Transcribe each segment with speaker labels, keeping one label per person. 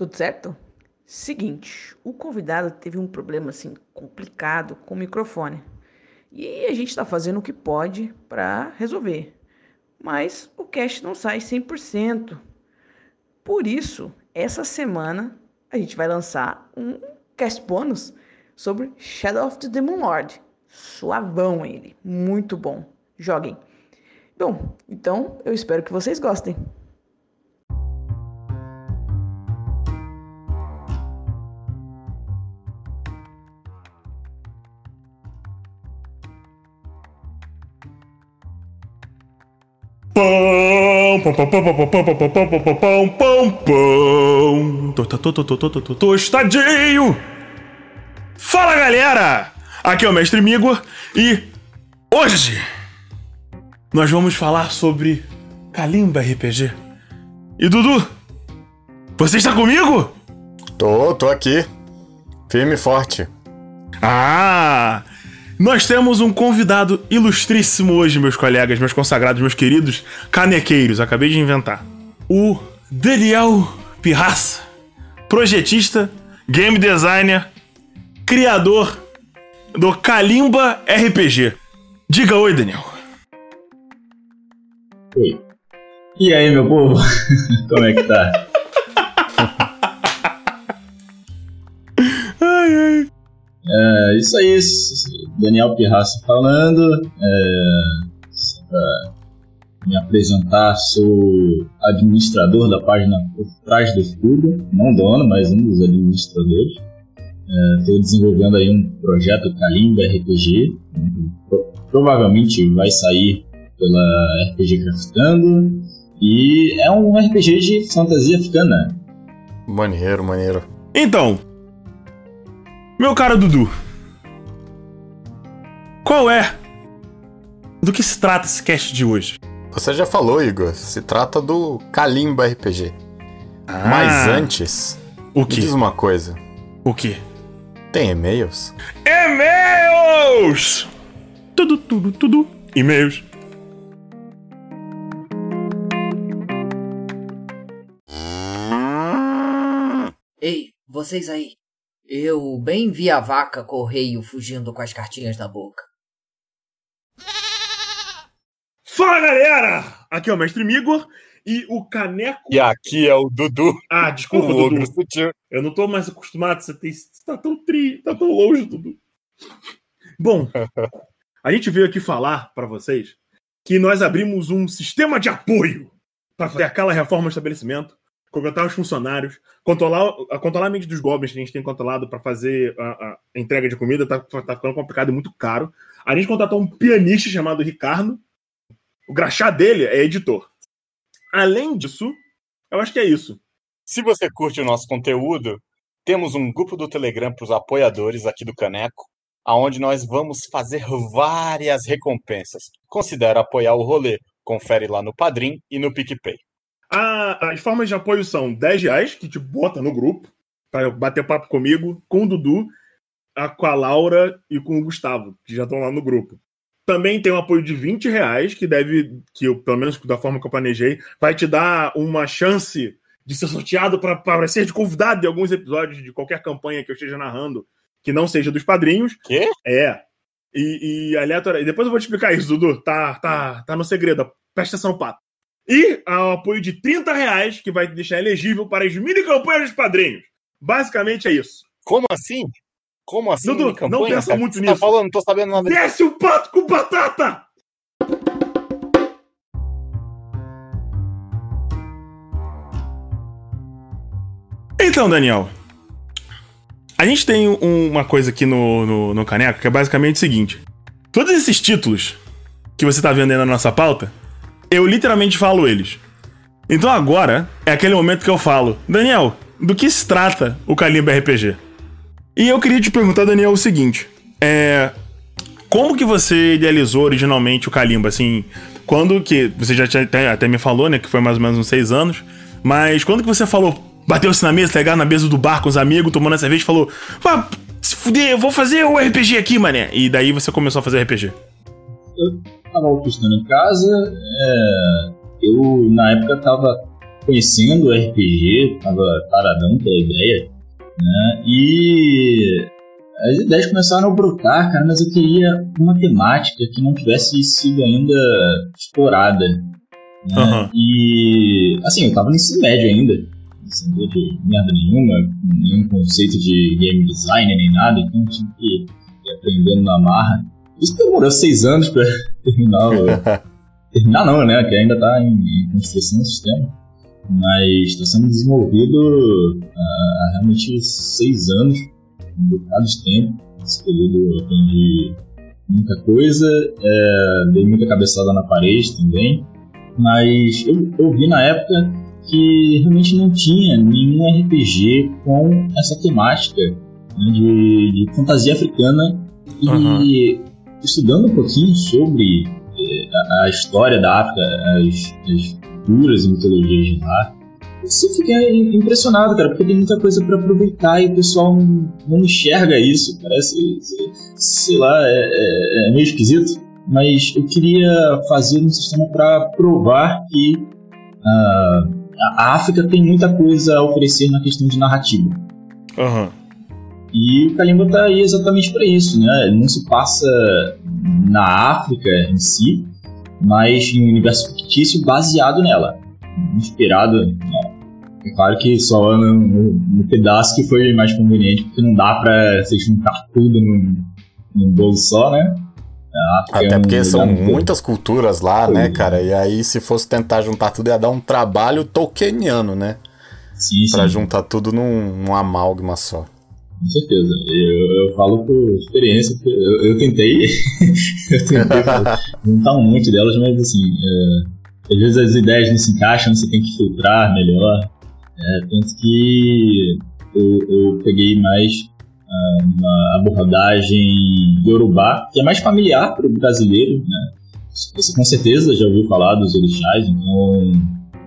Speaker 1: Tudo certo? Seguinte, o convidado teve um problema assim complicado com o microfone. E a gente está fazendo o que pode para resolver. Mas o cast não sai 100%. Por isso, essa semana a gente vai lançar um cast bônus sobre Shadow of the Demon Lord. Suavão ele, muito bom. Joguem. Bom, então eu espero que vocês gostem.
Speaker 2: Pão, pão, pão, pão, pão, pão, pão, pão, pão, pão, pão, pão, pão, pão. Tô, tô, tô, tô, tô, Tostadinho! Fala, galera! Aqui é o Mestre Migor e hoje nós vamos falar sobre Kalimba RPG. E Dudu, você está comigo?
Speaker 3: Tô, tô aqui. Firme e forte.
Speaker 2: Ah! Nós temos um convidado ilustríssimo hoje, meus colegas, meus consagrados, meus queridos canequeiros. Acabei de inventar. O Daniel Pirraça, projetista, game designer, criador do Kalimba RPG. Diga oi, Daniel.
Speaker 4: Oi. E aí, meu povo? Como é que tá? É, isso aí, Daniel Pirraça falando. É, me apresentar, sou administrador da página Por Trás do Escudo, não dono, mas um dos administradores. Estou é, desenvolvendo aí um projeto Kalimba RPG, provavelmente vai sair pela RPG Craftando, e é um RPG de fantasia africana.
Speaker 3: Maneiro, maneiro.
Speaker 2: Então, meu caro Dudu, qual é? Do que se trata esse cast de hoje?
Speaker 3: Você já falou, Igor. Se trata do Kalimba RPG. Ah, Mas antes,
Speaker 2: o que?
Speaker 3: diz uma coisa.
Speaker 2: O que?
Speaker 3: Tem e-mails?
Speaker 2: E-mails! Tudo, tudo, tudo. E-mails.
Speaker 5: Ei, vocês aí. Eu bem vi a vaca correio fugindo com as cartinhas na boca.
Speaker 2: Fala galera! Aqui é o Mestre Migor e o Caneco.
Speaker 3: E aqui é o Dudu.
Speaker 2: Ah, desculpa, o Dudu. Sutil. Eu não tô mais acostumado, você, tem... você tá tão tri, tá tão longe, Dudu. Bom, a gente veio aqui falar para vocês que nós abrimos um sistema de apoio para fazer aquela reforma do estabelecimento contratar os funcionários, controlar, controlar a mente dos goblins que a gente tem controlado para fazer a, a, entrega de comida, tá, tá ficando complicado e muito caro. A gente contratou um pianista chamado Ricardo. O graxá dele é editor. Além disso, eu acho que é isso.
Speaker 3: Se você curte o nosso conteúdo, temos um grupo do Telegram para os apoiadores aqui do Caneco, aonde nós vamos fazer várias recompensas. Considere apoiar o rolê. Confere lá no Padrim e no PicPay.
Speaker 2: A, as formas de apoio são 10 reais, que te bota no grupo, para bater papo comigo, com o Dudu, a, com a Laura e com o Gustavo, que já estão lá no grupo. Também tem um apoio de 20 reais, que deve, que eu, pelo menos da forma que eu planejei, vai te dar uma chance de ser sorteado para ser de convidado de alguns episódios de qualquer campanha que eu esteja narrando, que não seja dos padrinhos.
Speaker 3: Quê?
Speaker 2: É. E, e aleatório. Depois eu vou te explicar isso, Dudu. Tá, tá, tá no segredo. Presta atenção, pato. E ao apoio de 30 reais, que vai deixar elegível para as mini campanhas dos padrinhos. Basicamente é isso.
Speaker 3: Como assim? Como assim?
Speaker 2: Dudu, não pensa cara? muito Você tá nisso.
Speaker 3: Tá falando, não tô sabendo nada.
Speaker 2: Desce o pato com batata! Então, Daniel, a gente tem uma coisa aqui no, no, no Caneco que é basicamente o seguinte: todos esses títulos que você tá vendo aí na nossa pauta eu literalmente falo eles. Então agora é aquele momento que eu falo: Daniel, do que se trata o Kalimba RPG. E eu queria te perguntar, Daniel, o seguinte: é, como que você idealizou originalmente o Kalimba? Assim, quando que. Você já até, até me falou, né? Que foi mais ou menos uns seis anos. Mas quando que você falou, bateu-se na mesa, legal, na mesa do bar com os amigos, tomando a cerveja falou: Vá, se fuder, eu vou fazer o RPG aqui, mané. E daí você começou a fazer RPG.
Speaker 4: Eu tava estudando em casa, é, eu na época tava conhecendo o RPG, tava paradão pela ideia, né? E as ideias começaram a brotar, cara, mas eu queria uma temática que não tivesse sido ainda explorada. Né? Uhum. E, assim, eu tava no ensino médio ainda, não sabia de merda nenhuma, nenhum conceito de game design nem nada, então tinha que ir aprendendo na marra. Isso demorou seis anos pra terminar o... terminar não, né, que ainda tá em, construção do sistema. Mas está sendo desenvolvido há realmente seis anos um bocado de tempo. Nesse período eu aprendi muita coisa, é, dei muita cabeçada na parede também, mas eu, eu vi na época que realmente não tinha nenhum RPG com essa temática né, de, de, fantasia africana e uhum. Estudando um pouquinho sobre é, a, a, história da África, as, as culturas e mitologias de lá, você fica impressionado, cara, porque tem muita coisa para aproveitar e o pessoal não, não enxerga isso. Parece, sei lá, é, é, é meio esquisito. Mas eu queria fazer um sistema para provar que uh, a África tem muita coisa a oferecer na questão de narrativa.
Speaker 2: Uhum.
Speaker 4: E o Kalimba tá aí exatamente para isso, né? Ele não se passa na África em si, mas em um universo fictício baseado nela, inspirado né? É claro que só no, no, no, pedaço que foi mais conveniente, porque não dá pra você juntar tudo num, num bolo só, né?
Speaker 3: Até porque um são muitas culturas lá, né, cara? E aí, se fosse tentar juntar tudo, ia dar um trabalho tolkieniano, né? Sim, sim. Pra juntar tudo num, num amálgama só.
Speaker 4: Com certeza. Eu, eu falo por experiência, eu, eu tentei. eu tentei juntar um monte delas, mas assim. É, às vezes as ideias não se encaixam, você tem que filtrar melhor. É, tanto que eu, eu peguei mais uh, uma abordagem Yorubá, que é mais familiar para o brasileiro, né? Você com certeza já ouviu falar dos orixás, então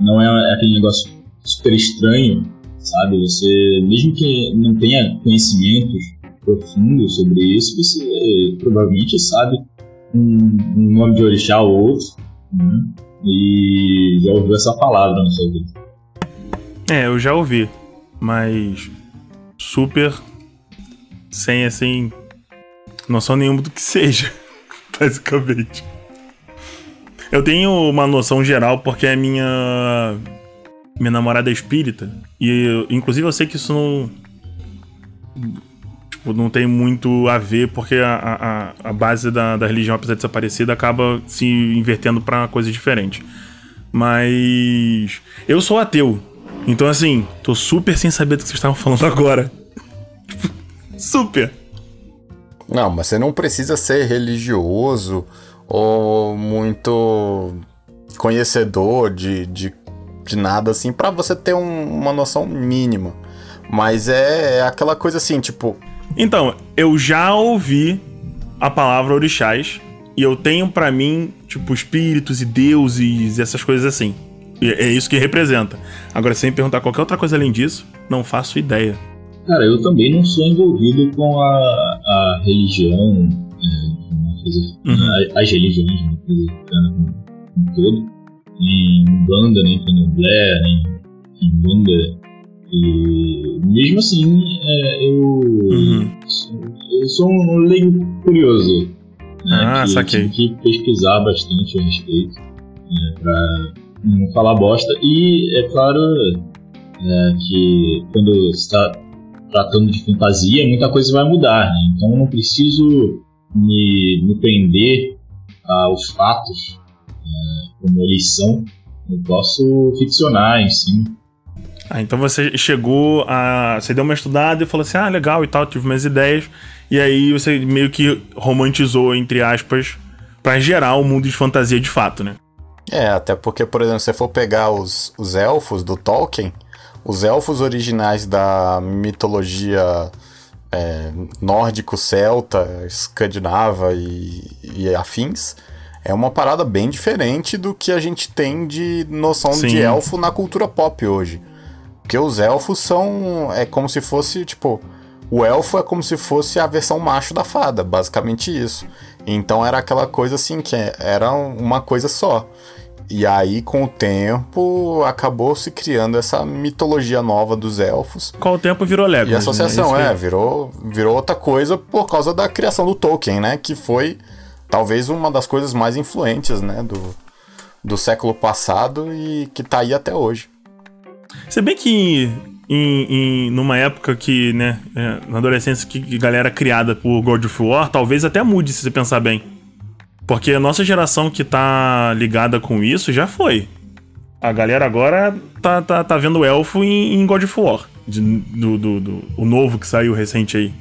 Speaker 4: não é aquele negócio super estranho, sabe? Você, mesmo que não tenha conhecimentos profundos sobre isso, você provavelmente sabe um, um nome de orixá ou outro, né? e já ouviu essa palavra na sua vida.
Speaker 2: É, eu já ouvi, mas super sem assim noção nenhuma do que seja, basicamente. Eu tenho uma noção geral porque é minha minha namorada é espírita e inclusive eu sei que isso não tipo, não tem muito a ver porque a, a, a base da, da religião apesar de ser parecida acaba se invertendo para coisas diferentes. Mas eu sou ateu, então, assim, tô super sem saber do que vocês estavam falando agora. super.
Speaker 3: Não, mas você não precisa ser religioso ou muito conhecedor de, de, de nada assim para você ter um, uma noção mínima. Mas é, é aquela coisa assim, tipo.
Speaker 2: Então, eu já ouvi a palavra orixás e eu tenho para mim, tipo, espíritos e deuses e essas coisas assim. É isso que representa. Agora, sem perguntar qualquer outra coisa além disso, não faço ideia.
Speaker 4: Cara, eu também não sou envolvido com a, a religião, é, coisa, uhum. as religiões, uma coisa como um todo. Em banda, nem candomblé, nem banda. E mesmo assim, é, eu, uhum. sou, eu sou um leigo curioso.
Speaker 2: Né, ah, que saquei.
Speaker 4: Tive que pesquisar bastante a respeito. Né, pra não falar bosta. E é claro é, que quando está tratando de fantasia, muita coisa vai mudar. Né? Então eu não preciso me, me prender aos fatos é, como eles são. Eu posso ficcionar em si.
Speaker 2: Ah, então você chegou a. Você deu uma estudada e falou assim: ah, legal e tal, tive minhas ideias. E aí você meio que romantizou, entre aspas, para gerar o mundo de fantasia de fato, né?
Speaker 3: É, até porque, por exemplo, se você for pegar os, os elfos do Tolkien, os elfos originais da mitologia é, nórdico-celta, escandinava e, e, afins, é uma parada bem diferente do que a gente tem de noção Sim. de elfo na cultura pop hoje. Porque os elfos são. É como se fosse, tipo. O elfo é como se fosse a versão macho da fada, basicamente isso. Então era aquela coisa assim, que era uma coisa só. E aí, com o tempo, acabou se criando essa mitologia nova dos elfos.
Speaker 2: Com o tempo virou Lego.
Speaker 3: E a associação, né? é, virou, virou outra coisa por causa da criação do Tolkien, né? Que foi talvez uma das coisas mais influentes, né? Do, do século passado e que tá aí até hoje.
Speaker 2: Se bem que em, em, numa época que, né, é, na adolescência, que galera criada por God of War, talvez até mude se você pensar bem. Porque a nossa geração que tá ligada com isso já foi. A galera agora tá, tá, tá vendo elfo em, em God of War. De, do, do, do, o novo que saiu recente aí.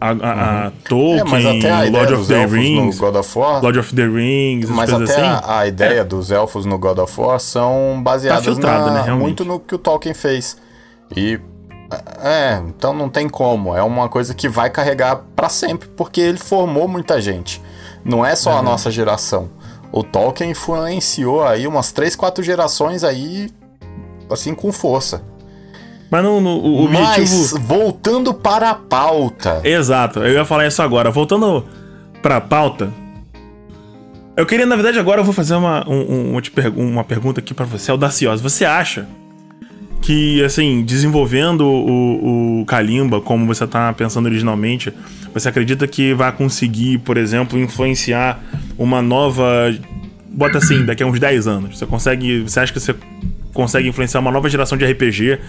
Speaker 2: A, a, a uhum. Tolkien, é, a Lord of the Rings,
Speaker 3: God of War,
Speaker 2: Lord of the Rings,
Speaker 3: mas até
Speaker 2: assim,
Speaker 3: a, a, ideia é. dos elfos no God of War são baseadas tá na, né, muito no que o Tolkien fez. E é, então não tem como, é uma coisa que vai carregar para sempre, porque ele formou muita gente. Não é só uhum. a nossa geração. O Tolkien influenciou aí umas 3, 4 gerações aí, assim, com força.
Speaker 2: Mas no, no, o objetivo... Mas,
Speaker 3: voltando para a pauta.
Speaker 2: Exato, eu ia falar isso agora. Voltando para a pauta, eu queria, na verdade, agora eu vou fazer uma, um, um, uma pergunta aqui para você, audaciosa. Você acha que, assim, desenvolvendo o, o Kalimba como você tá pensando originalmente, você acredita que vai conseguir, por exemplo, influenciar uma nova. Bota assim, daqui a uns 10 anos. Você consegue. Você acha que você consegue influenciar uma nova geração de RPG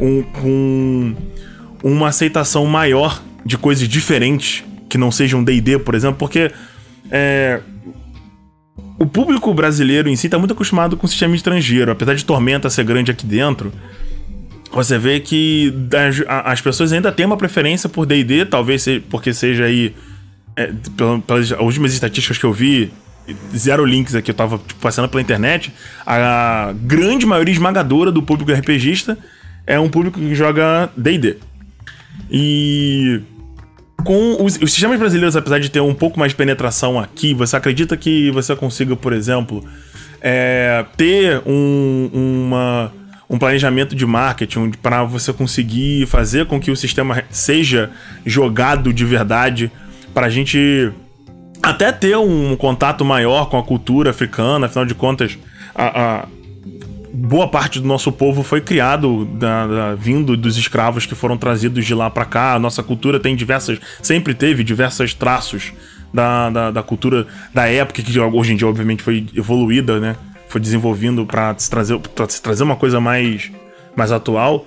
Speaker 2: com um, uma aceitação maior de coisas diferentes que não sejam DD, por exemplo? Porque. É, o público brasileiro em si está muito acostumado com o sistema estrangeiro. Apesar de Tormenta ser grande aqui dentro, você vê que as, as pessoas ainda têm uma preferência por D&D, talvez porque seja aí, é, pelas últimas estatísticas que eu vi, zero links aqui, eu tava tipo, passando pela internet, a grande maioria esmagadora do público RPGista é um público que joga D&D. E com os, os, sistemas brasileiros, apesar de ter um pouco mais de penetração aqui, você acredita que você consiga, por exemplo, é, ter um, uma, um planejamento de marketing para você conseguir fazer com que o sistema seja jogado de verdade, para a gente até ter um contato maior com a cultura africana, afinal de contas, a, a boa parte do nosso povo foi criado da, da, vindo dos escravos que foram trazidos de lá para cá. A nossa cultura tem diversas, sempre teve diversos traços da, da, da, cultura da época que hoje em dia obviamente foi evoluída, né? Foi desenvolvendo para se trazer para se trazer uma coisa mais mais atual,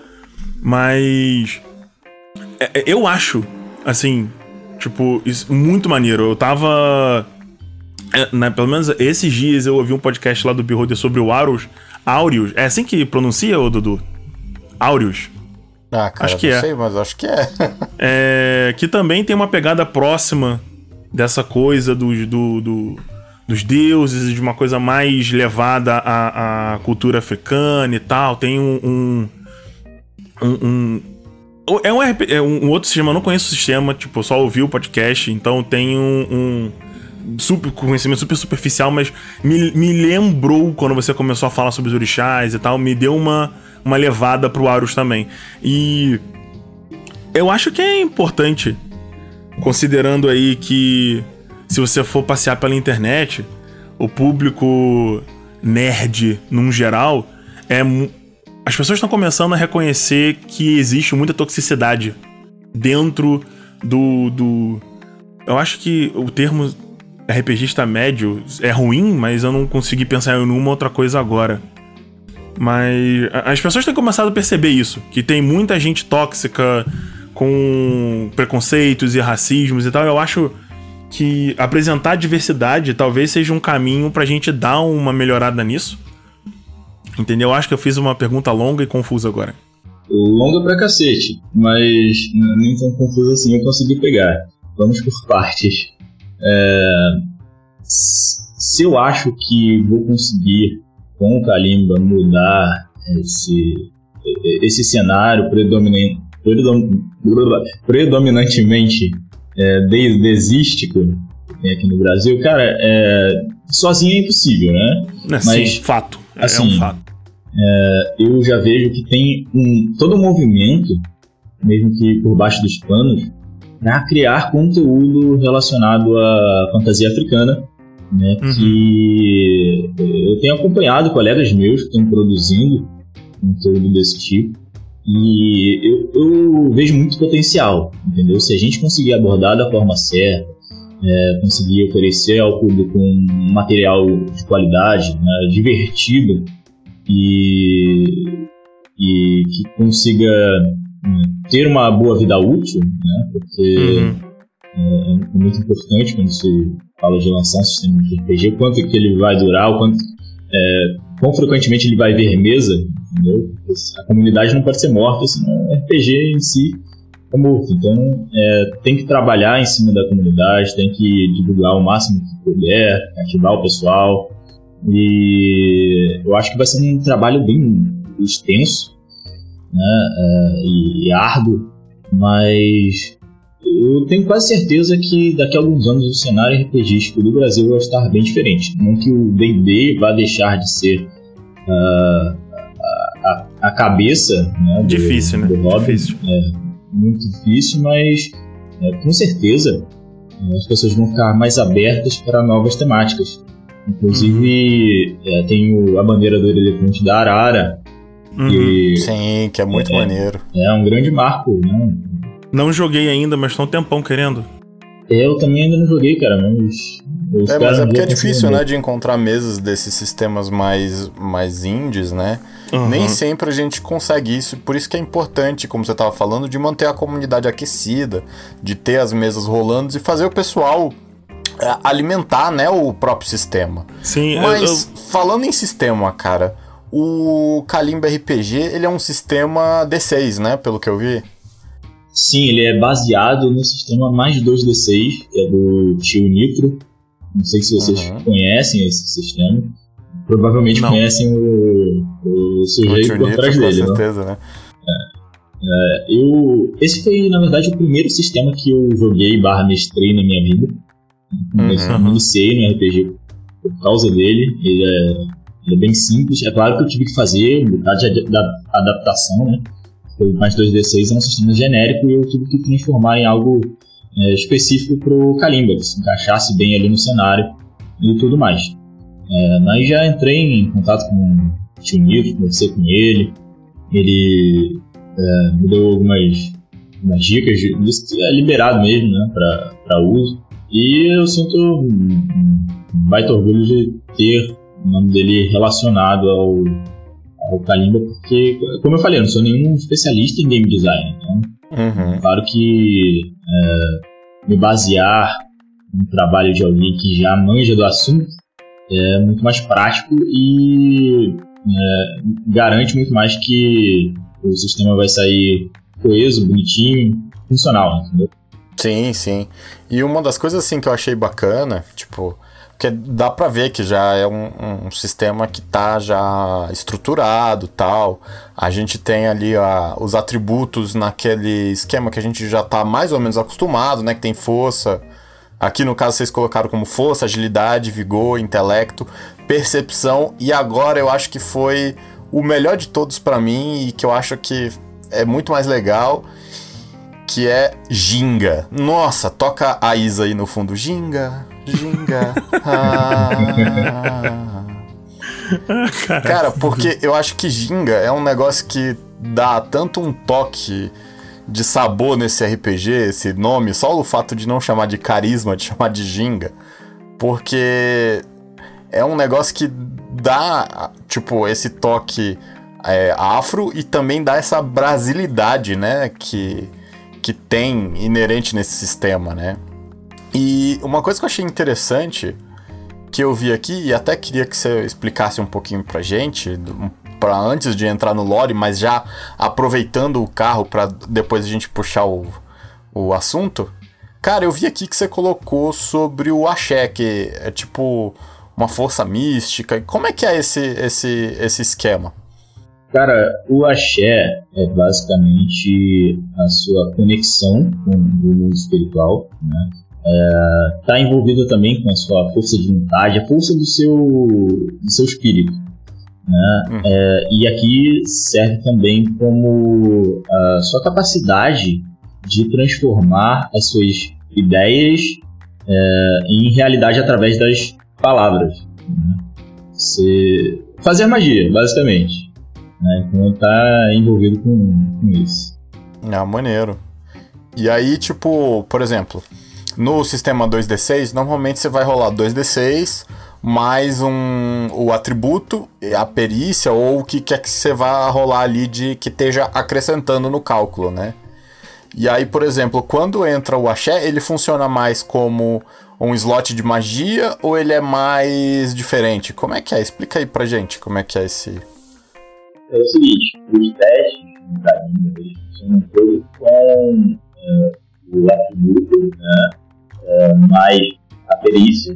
Speaker 2: mas é, é, eu acho assim, tipo, isso, muito maneiro. Eu tava é, né, pelo menos esses dias eu ouvi um podcast lá do Beholder sobre o Aros Aureus. É assim que pronuncia, ô Dudu? Aureus.
Speaker 3: Ah, cara, acho que não é. sei, mas acho que é.
Speaker 2: é. Que também tem uma pegada próxima dessa coisa do, do, do, dos deuses, de uma coisa mais levada à, à cultura africana e tal. Tem um. um, um, um é um, é um outro sistema, eu não conheço o sistema, tipo, eu só ouvi o podcast, então tem um super conhecimento super superficial, mas me, me lembrou quando você começou a falar sobre os orixás e tal, me deu uma, uma levada pro Arus também. E eu acho que é importante, considerando aí que se você for passear pela internet, o público nerd, num geral, é as pessoas estão começando a reconhecer que existe muita toxicidade dentro do, do eu acho que o termo RPGista médio é ruim, mas eu não consegui pensar em nenhuma outra coisa agora. Mas as pessoas têm começado a perceber isso, que tem muita gente tóxica com preconceitos e racismos e tal. Eu acho que apresentar diversidade talvez seja um caminho pra gente dar uma melhorada nisso. Entendeu? Eu acho que eu fiz uma pergunta longa e confusa agora.
Speaker 4: Longa pra cacete, mas nem tão confusa assim eu consegui pegar. Vamos por partes. É, se eu acho que vou conseguir com o Kalimba mudar esse, esse cenário predominante, predominantemente é, desístico que tem aqui no Brasil, cara, é, sozinho é impossível, né?
Speaker 2: É, Mas, sim, fato.
Speaker 4: Assim,
Speaker 2: é um fato.
Speaker 4: É, eu já vejo que tem um, todo um movimento, mesmo que por baixo dos panos, para criar conteúdo relacionado à fantasia africana, né? Uhum. Que eu tenho acompanhado colegas meus que estão produzindo conteúdo desse tipo e eu, eu, vejo muito potencial, entendeu? Se a gente conseguir abordar da forma certa, é, conseguir oferecer ao público um material de qualidade, né, divertido e, e que consiga né, ter uma boa vida útil, né, porque uhum. é, é, muito importante quando se fala de lançar um sistema de RPG, quanto que ele vai durar, o quanto, é, quão frequentemente ele vai ver mesa, entendeu? A comunidade não pode ser morta, senão o RPG em si é morto. Então, é, tem que trabalhar em cima da comunidade, tem que divulgar o máximo que puder, ativar o pessoal. E eu acho que vai ser um trabalho bem extenso né, é, e, e árduo, mas eu tenho quase certeza que daqui a alguns anos o cenário RPGístico do Brasil vai estar bem diferente. Não que o D&D vá deixar de ser uh, a, a, cabeça né,
Speaker 2: do, difícil, né?
Speaker 4: do hobby. Difícil. É muito difícil, mas é, com certeza é, as pessoas vão ficar mais abertas para novas temáticas. Inclusive, uhum. é, tem o, a bandeira do elefante da Arara.
Speaker 3: Uhum. Que, Sim, que é muito é, maneiro.
Speaker 4: É um grande marco, né?
Speaker 2: Não joguei ainda, mas estou um tempão querendo.
Speaker 4: É, eu também ainda não joguei, cara, mas.
Speaker 3: É, mas é porque é difícil, né, de encontrar mesas desses sistemas mais, mais indies, né? Uhum. Nem sempre a gente consegue isso, por isso que é importante, como você estava falando, de manter a comunidade aquecida, de ter as mesas rolando e fazer o pessoal é, alimentar, né, o próprio sistema.
Speaker 2: Sim,
Speaker 3: Mas eu... falando em sistema, cara, o Kalimba RPG, ele é um sistema D6, né, pelo que eu vi.
Speaker 4: Sim, ele é baseado no sistema mais 2D6, que é do tio Nitro. Não sei se vocês uhum. conhecem esse sistema. Provavelmente Não. conhecem o, o sujeito por trás dele. Com
Speaker 3: né? certeza, né? né?
Speaker 4: É, eu, esse foi, na verdade, o primeiro sistema que eu joguei barra mestrei na minha vida. Uhum. Eu iniciei no RPG por causa dele. Ele é, ele é, bem simples. É claro que eu tive que fazer de adaptação, né? o mais 2D6 é um sistema genérico e eu tive que transformar em algo é, específico para o Kalimba, que se encaixasse bem ali no cenário e tudo mais. É, mas já entrei em contato com o tio Nilton, conversei com ele, ele é, me deu algumas, algumas dicas, de, é liberado mesmo né, para uso, e eu sinto um, um baita orgulho de ter o nome dele relacionado ao ao Kalimba, porque, como eu falei, eu não sou nenhum especialista em game design. Então, uhum. claro que é, me basear no trabalho de alguém que já manja do assunto é muito mais prático e é, garante muito mais que o sistema vai sair coeso, bonitinho, funcional, entendeu?
Speaker 3: Sim, sim. E uma das coisas assim que eu achei bacana, tipo, porque dá para ver que já é um, um, sistema que tá já estruturado tal. A gente tem ali a, os atributos naquele esquema que a gente já tá mais ou menos acostumado, né? Que tem força. Aqui no caso vocês colocaram como força, agilidade, vigor, intelecto, percepção. E agora eu acho que foi o melhor de todos para mim e que eu acho que é muito mais legal que é Ginga. Nossa, toca a Isa aí no fundo. Ginga, Ginga. Ah. Cara, porque eu acho que Ginga é um negócio que dá tanto um toque de sabor nesse RPG, esse nome, só o fato de não chamar de carisma, de chamar de Ginga. Porque é um negócio que dá, tipo, esse toque é, afro e também dá essa brasilidade, né? Que que tem inerente nesse sistema, né? E uma coisa que eu achei interessante que eu vi aqui e até queria que você explicasse um pouquinho pra gente, para antes de entrar no lore, mas já aproveitando o carro para depois a gente puxar o, o assunto. Cara, eu vi aqui que você colocou sobre o axé, que é tipo uma força mística. Como é que é esse esse esse esquema?
Speaker 4: Cara, o axé é basicamente a sua conexão com o mundo espiritual, né? Está é, envolvido também com a sua força de vontade, a força do seu, do seu espírito. Né? Uhum. É, e aqui serve também como a sua capacidade de transformar as suas ideias é, em realidade através das palavras. Né? Você fazer magia, basicamente. Né? Então tá envolvido com, com isso.
Speaker 3: Ah, maneiro. E aí, tipo, por exemplo, no sistema 2D6, normalmente você vai rolar 2D6 mais um, o atributo, a perícia ou o que quer que você vá rolar ali de que esteja acrescentando no cálculo, né? E aí, por exemplo, quando entra o axé, ele funciona mais como um slot de magia ou ele é mais diferente? Como é que é? Explica aí pra gente como é que é esse.
Speaker 4: É o seguinte, os testes da linha eles funcionam com é, o atributo, né, é, mais a perícia,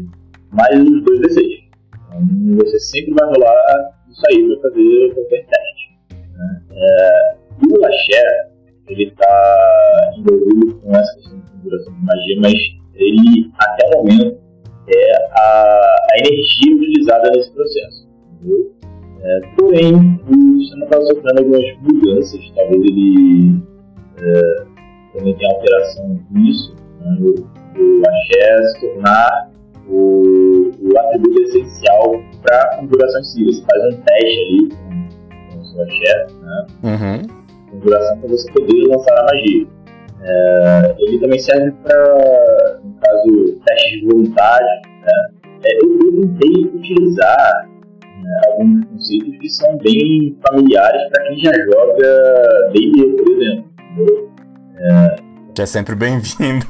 Speaker 4: mais os dois D6. Então você sempre vai rolar isso aí para fazer qualquer teste. Né? É, o axé, ele está envolvido com essa questão de configuração de magia, mas ele, até o momento, é a, a energia utilizada nesse processo. É, porém, o sistema está sofrendo algumas mudanças, talvez ele é, também tenha alteração nisso, né? o, o axé se tornar o, o atributo essencial para a configuração em si. Você faz um teste ali com, com o seu axé, né?
Speaker 3: Uhum
Speaker 4: configuração para você poder lançar a magia. É, ele também serve para, no caso, testes de vontade. Né? É, eu, eu tentei utilizar né, alguns conceitos que são bem familiares para quem já joga D&D, por exemplo.
Speaker 3: É, que é sempre bem-vindo.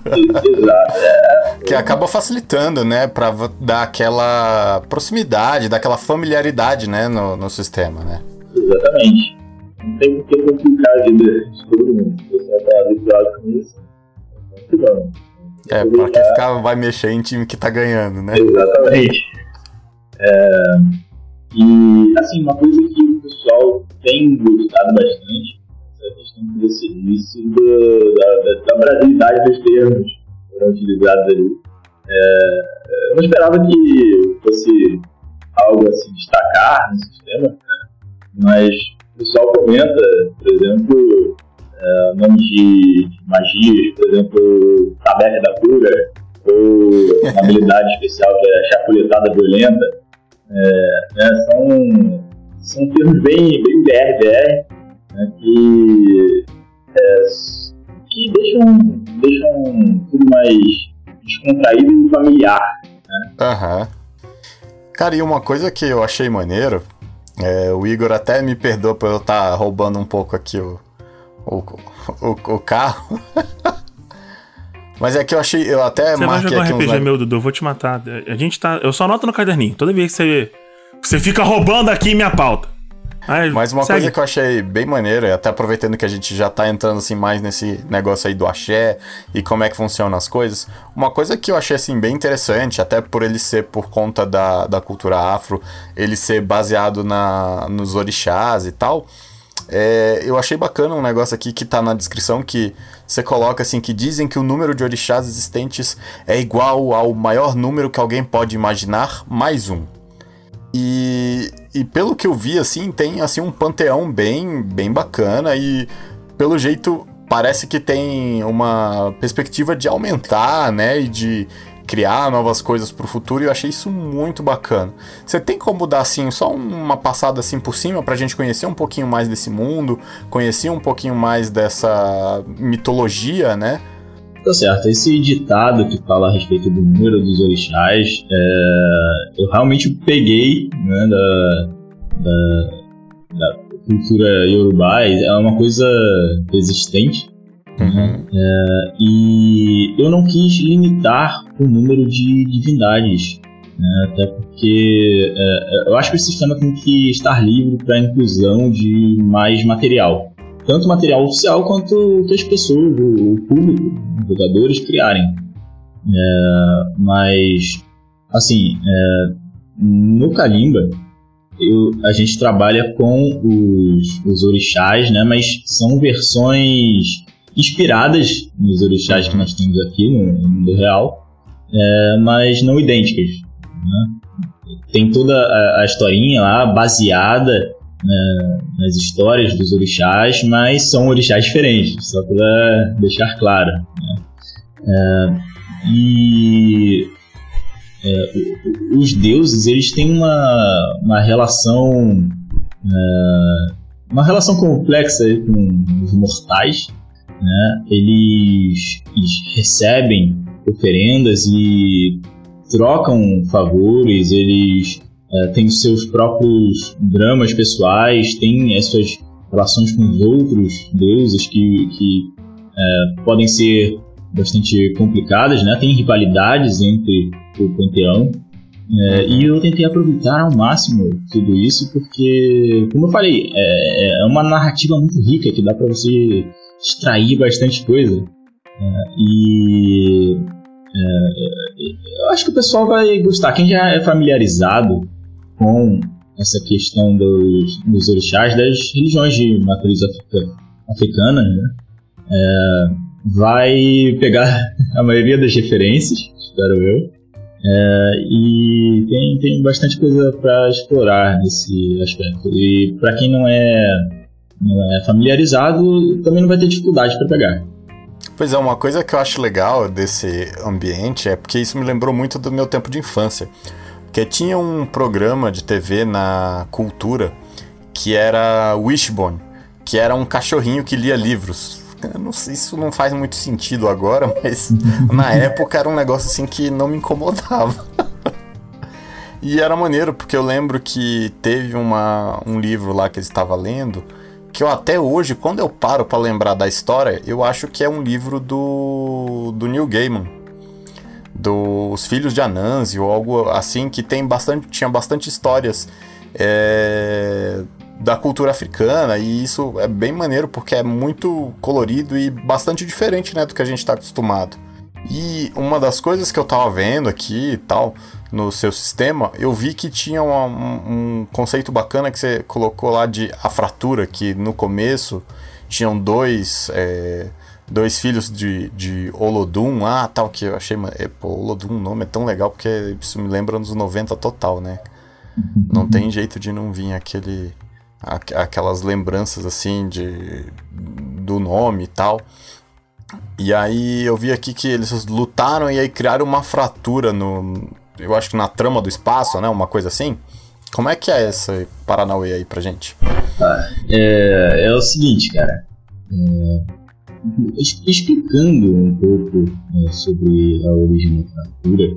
Speaker 3: Que acaba facilitando, né? Pra dar aquela proximidade, dar aquela familiaridade, né? No, no sistema, né?
Speaker 4: Exatamente não tem por que complicar a vida de todo mundo. Se você está habituado com isso, não.
Speaker 3: É, pra que ficar, vai mexer em time que tá ganhando, né?
Speaker 4: Exatamente. É, e, assim, uma coisa que o pessoal tem gostado bastante a questão do, da, da, brasilidade dos termos que foram utilizados ali. É, eu não esperava que fosse algo assim destacar no sistema, né? mas o pessoal comenta, por exemplo, é, nomes de magias, por exemplo, Tabeca da Cura, ou uma habilidade especial que é Chapuletada Violenta. É, né, são, são termos bem, bem BR-BR, né, que, é, que deixam, deixam tudo mais descontraído e familiar. Né?
Speaker 3: Aham. Uhum. Cara, e uma coisa que eu achei maneiro é, o Igor até me perdoa por eu estar tá roubando um pouco aqui o, o, o, o carro. Mas é que eu achei, eu até
Speaker 2: você
Speaker 3: marquei
Speaker 2: vai jogar um RPG, meu Dudu, eu vou te matar. A gente tá, eu só anoto no caderninho. Toda vez que você você fica roubando aqui minha pauta.
Speaker 3: Aí, Mas uma segue. coisa que eu achei bem maneira, até aproveitando que a gente já tá entrando assim mais nesse negócio aí do axé e como é que funcionam as coisas, uma coisa que eu achei assim bem interessante, até por ele ser por conta da, da cultura afro, ele ser baseado na, nos orixás e tal, é, eu achei bacana um negócio aqui que tá na descrição que você coloca assim que dizem que o número de orixás existentes é igual ao maior número que alguém pode imaginar mais um. E, e pelo que eu vi, assim, tem assim um panteão bem, bem bacana e pelo jeito parece que tem uma perspectiva de aumentar, né, e de criar novas coisas para o futuro e eu achei isso muito bacana. Você tem como dar assim só uma passada assim por cima para a gente conhecer um pouquinho mais desse mundo, conhecer um pouquinho mais dessa mitologia, né?
Speaker 4: Tá certo. Esse ditado que fala a respeito do número dos orixás, é, eu realmente peguei né, da, da, da, cultura iorubá, é uma coisa existente. Né, uhum. É, e eu não quis limitar o número de divindades, né, até porque é, eu acho que o sistema tem que estar livre para a inclusão de mais material tanto material oficial quanto que as pessoas, o, o público, os jogadores criarem. É, mas, assim, é, no Kalimba, eu, a gente trabalha com os, os orixás, né? Mas são versões inspiradas nos orixás que nós temos aqui no, no mundo real, é, mas não idênticas. Né? Tem toda a, a historinha lá baseada nas histórias dos orixás, mas são orixás diferentes, só para deixar claro. Né? É, e é, os deuses eles têm uma, uma relação é, uma relação complexa com os mortais né? eles, eles recebem oferendas e trocam favores eles é, têm seus próprios dramas pessoais têm as suas relações com os outros deuses que, que é, podem ser bastante complicadas, né? Tem rivalidades entre o panteão. É, e eu tentei aproveitar ao máximo tudo isso porque, como eu falei, é, é uma narrativa muito rica que dá para você extrair bastante coisa. É, e é, eu acho que o pessoal vai gostar. Quem já é familiarizado com essa questão dos, dos orixás, das religiões de matriz africana, né? É, vai pegar a maioria das referências, espero eu. É, e tem, tem bastante coisa para explorar nesse aspecto. E para quem não é, não é familiarizado, também não vai ter dificuldade para pegar.
Speaker 3: Pois é, uma coisa que eu acho legal desse ambiente é porque isso me lembrou muito do meu tempo de infância. Porque tinha um programa de TV na cultura que era Wishbone, que era um cachorrinho que lia livros não isso não faz muito sentido agora, mas na época era um negócio assim que não me incomodava. e era maneiro, porque eu lembro que teve uma, um livro lá que ele estava lendo, que eu até hoje, quando eu paro para lembrar da história, eu acho que é um livro do, do Neil Gaiman. Dos Filhos de Anansi, ou algo assim, que tem bastante, tinha bastante histórias é, da cultura africana e isso é bem maneiro porque é muito colorido e bastante diferente né, do que a gente está acostumado. E uma das coisas que eu tava vendo aqui e tal, no seu sistema, eu vi que tinha um, um, conceito bacana que você colocou lá de a fratura, que no começo tinham dois, é, dois filhos de, de Olodum lá, tal, que eu achei, é, pô, Olodum, o nome é tão legal porque isso me lembra nos 90 total, né? Não tem jeito de não vir aquele aquelas lembranças assim de do nome e tal. E aí eu vi aqui que eles lutaram e aí criaram uma fratura no eu acho que na trama do espaço, né, uma coisa assim. Como é que é essa Paranauê aí pra gente?
Speaker 4: Ah, é, é o seguinte, cara. É, explicando um pouco né, sobre a origem da fratura,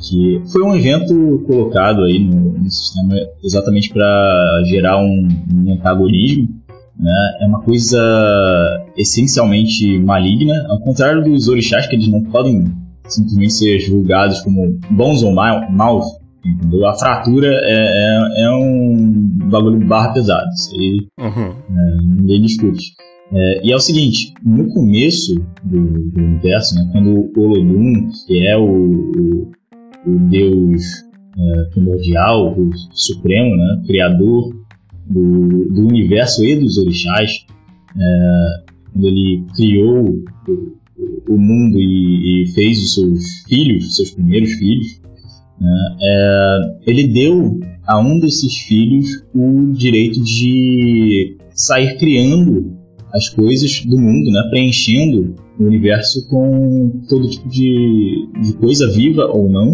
Speaker 4: que foi um evento colocado aí no, no sistema exatamente para gerar um, um antagonismo. Né? É uma coisa essencialmente maligna, ao contrário dos orixás, que eles não podem simplesmente ser julgados como bons ou maus. Entendeu? A fratura é, é, é um bagulho barra pesado. Isso aí uhum. é, ninguém discute. É, e é o seguinte, no começo do, do universo, né, quando o Olodum, que é o, o o Deus é, primordial, o supremo, né, criador do, do, universo e dos orixás, é, quando ele criou o, o mundo e, e, fez os seus filhos, seus primeiros filhos, né, é, ele deu a um desses filhos o direito de sair criando as coisas do mundo, né, preenchendo o universo com todo tipo de, de coisa viva ou não,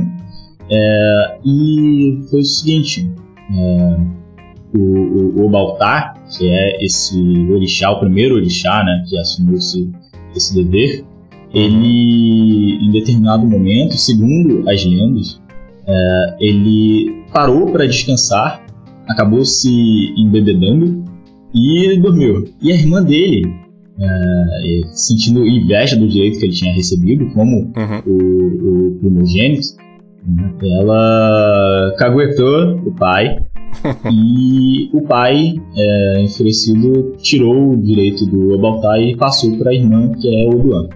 Speaker 4: é, e foi o seguinte: é, o, o, o, Baltar, que é esse orixá, o primeiro orixá né, que assumiu esse, esse dever, ele, em determinado momento, segundo as lendas, é, ele parou para descansar, acabou se embebedando e dormiu. E a irmã dele, é, sentindo inveja do direito que ele tinha recebido como uhum. o, o primogênito, ela caguetou o pai e o pai, é, enfurecido, tirou o direito do Obaltai e passou para a irmã, que é o Duan.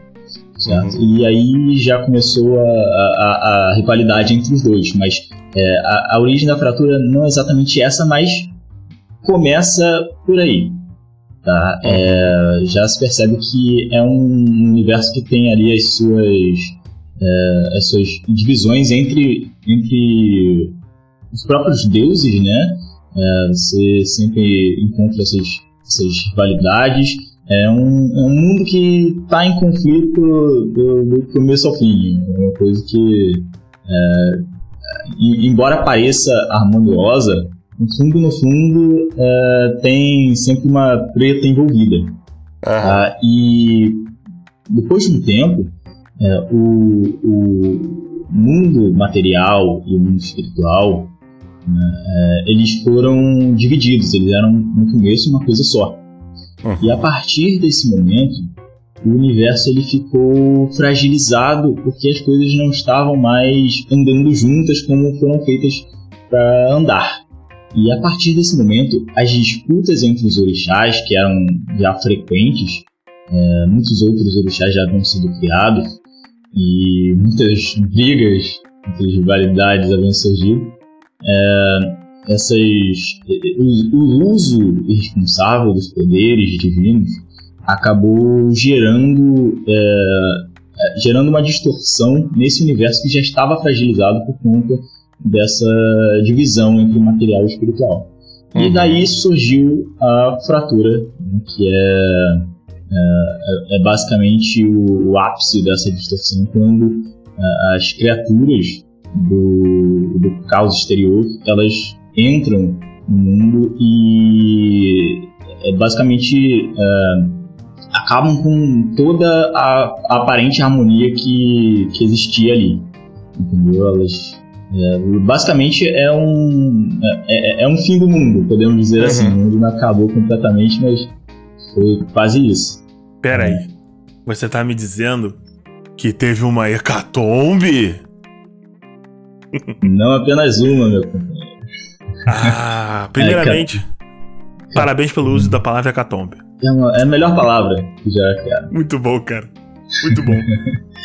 Speaker 4: Certo? Uhum. E aí já começou a, a, a, rivalidade entre os dois, mas É, a, a, origem da fratura não é exatamente essa, mas começa por aí. Tá? É, já se percebe que é um universo que tem ali as suas, é, as suas divisões entre, entre os próprios deuses, né? É, você sempre encontra essas, essas rivalidades. É um, é um mundo que está em conflito do, do, começo ao fim. É uma coisa que, é, embora pareça harmoniosa, no fundo, no fundo, é, tem sempre uma treta envolvida. Uhum. Tá? E depois de um tempo, é, o, o mundo material e o mundo espiritual né, é, eles foram divididos, eles eram no começo uma coisa só. Uhum. E a partir desse momento, o universo ele ficou fragilizado porque as coisas não estavam mais andando juntas como foram feitas para andar. E a partir desse momento, as disputas entre os orixás, que eram já frequentes, é, muitos outros orixás já haviam sido criados, e muitas brigas, muitas rivalidades haviam surgido, é, essas, o, o uso irresponsável dos poderes divinos acabou gerando, é, é, gerando uma distorção nesse universo que já estava fragilizado por conta dessa divisão entre material e espiritual. Uhum. E daí surgiu a fratura, né, que é, é, é basicamente o, o, ápice dessa distorção, quando é, as criaturas do, do caos exterior elas entram no mundo e é, basicamente é, acabam com toda a, a, aparente harmonia que, que existia ali. Entendeu? Elas é, basicamente é um, é, é, é, um fim do mundo, podemos dizer uhum. assim. O mundo não acabou completamente, mas foi quase isso.
Speaker 2: Pera aí, você tá me dizendo que teve uma hecatombe?
Speaker 4: Não apenas uma, meu companheiro.
Speaker 2: Ah, primeiramente, é, parabéns pelo uso da palavra hecatombe.
Speaker 4: É, uma, é a melhor palavra que já é criada.
Speaker 2: Muito bom, cara. Muito bom.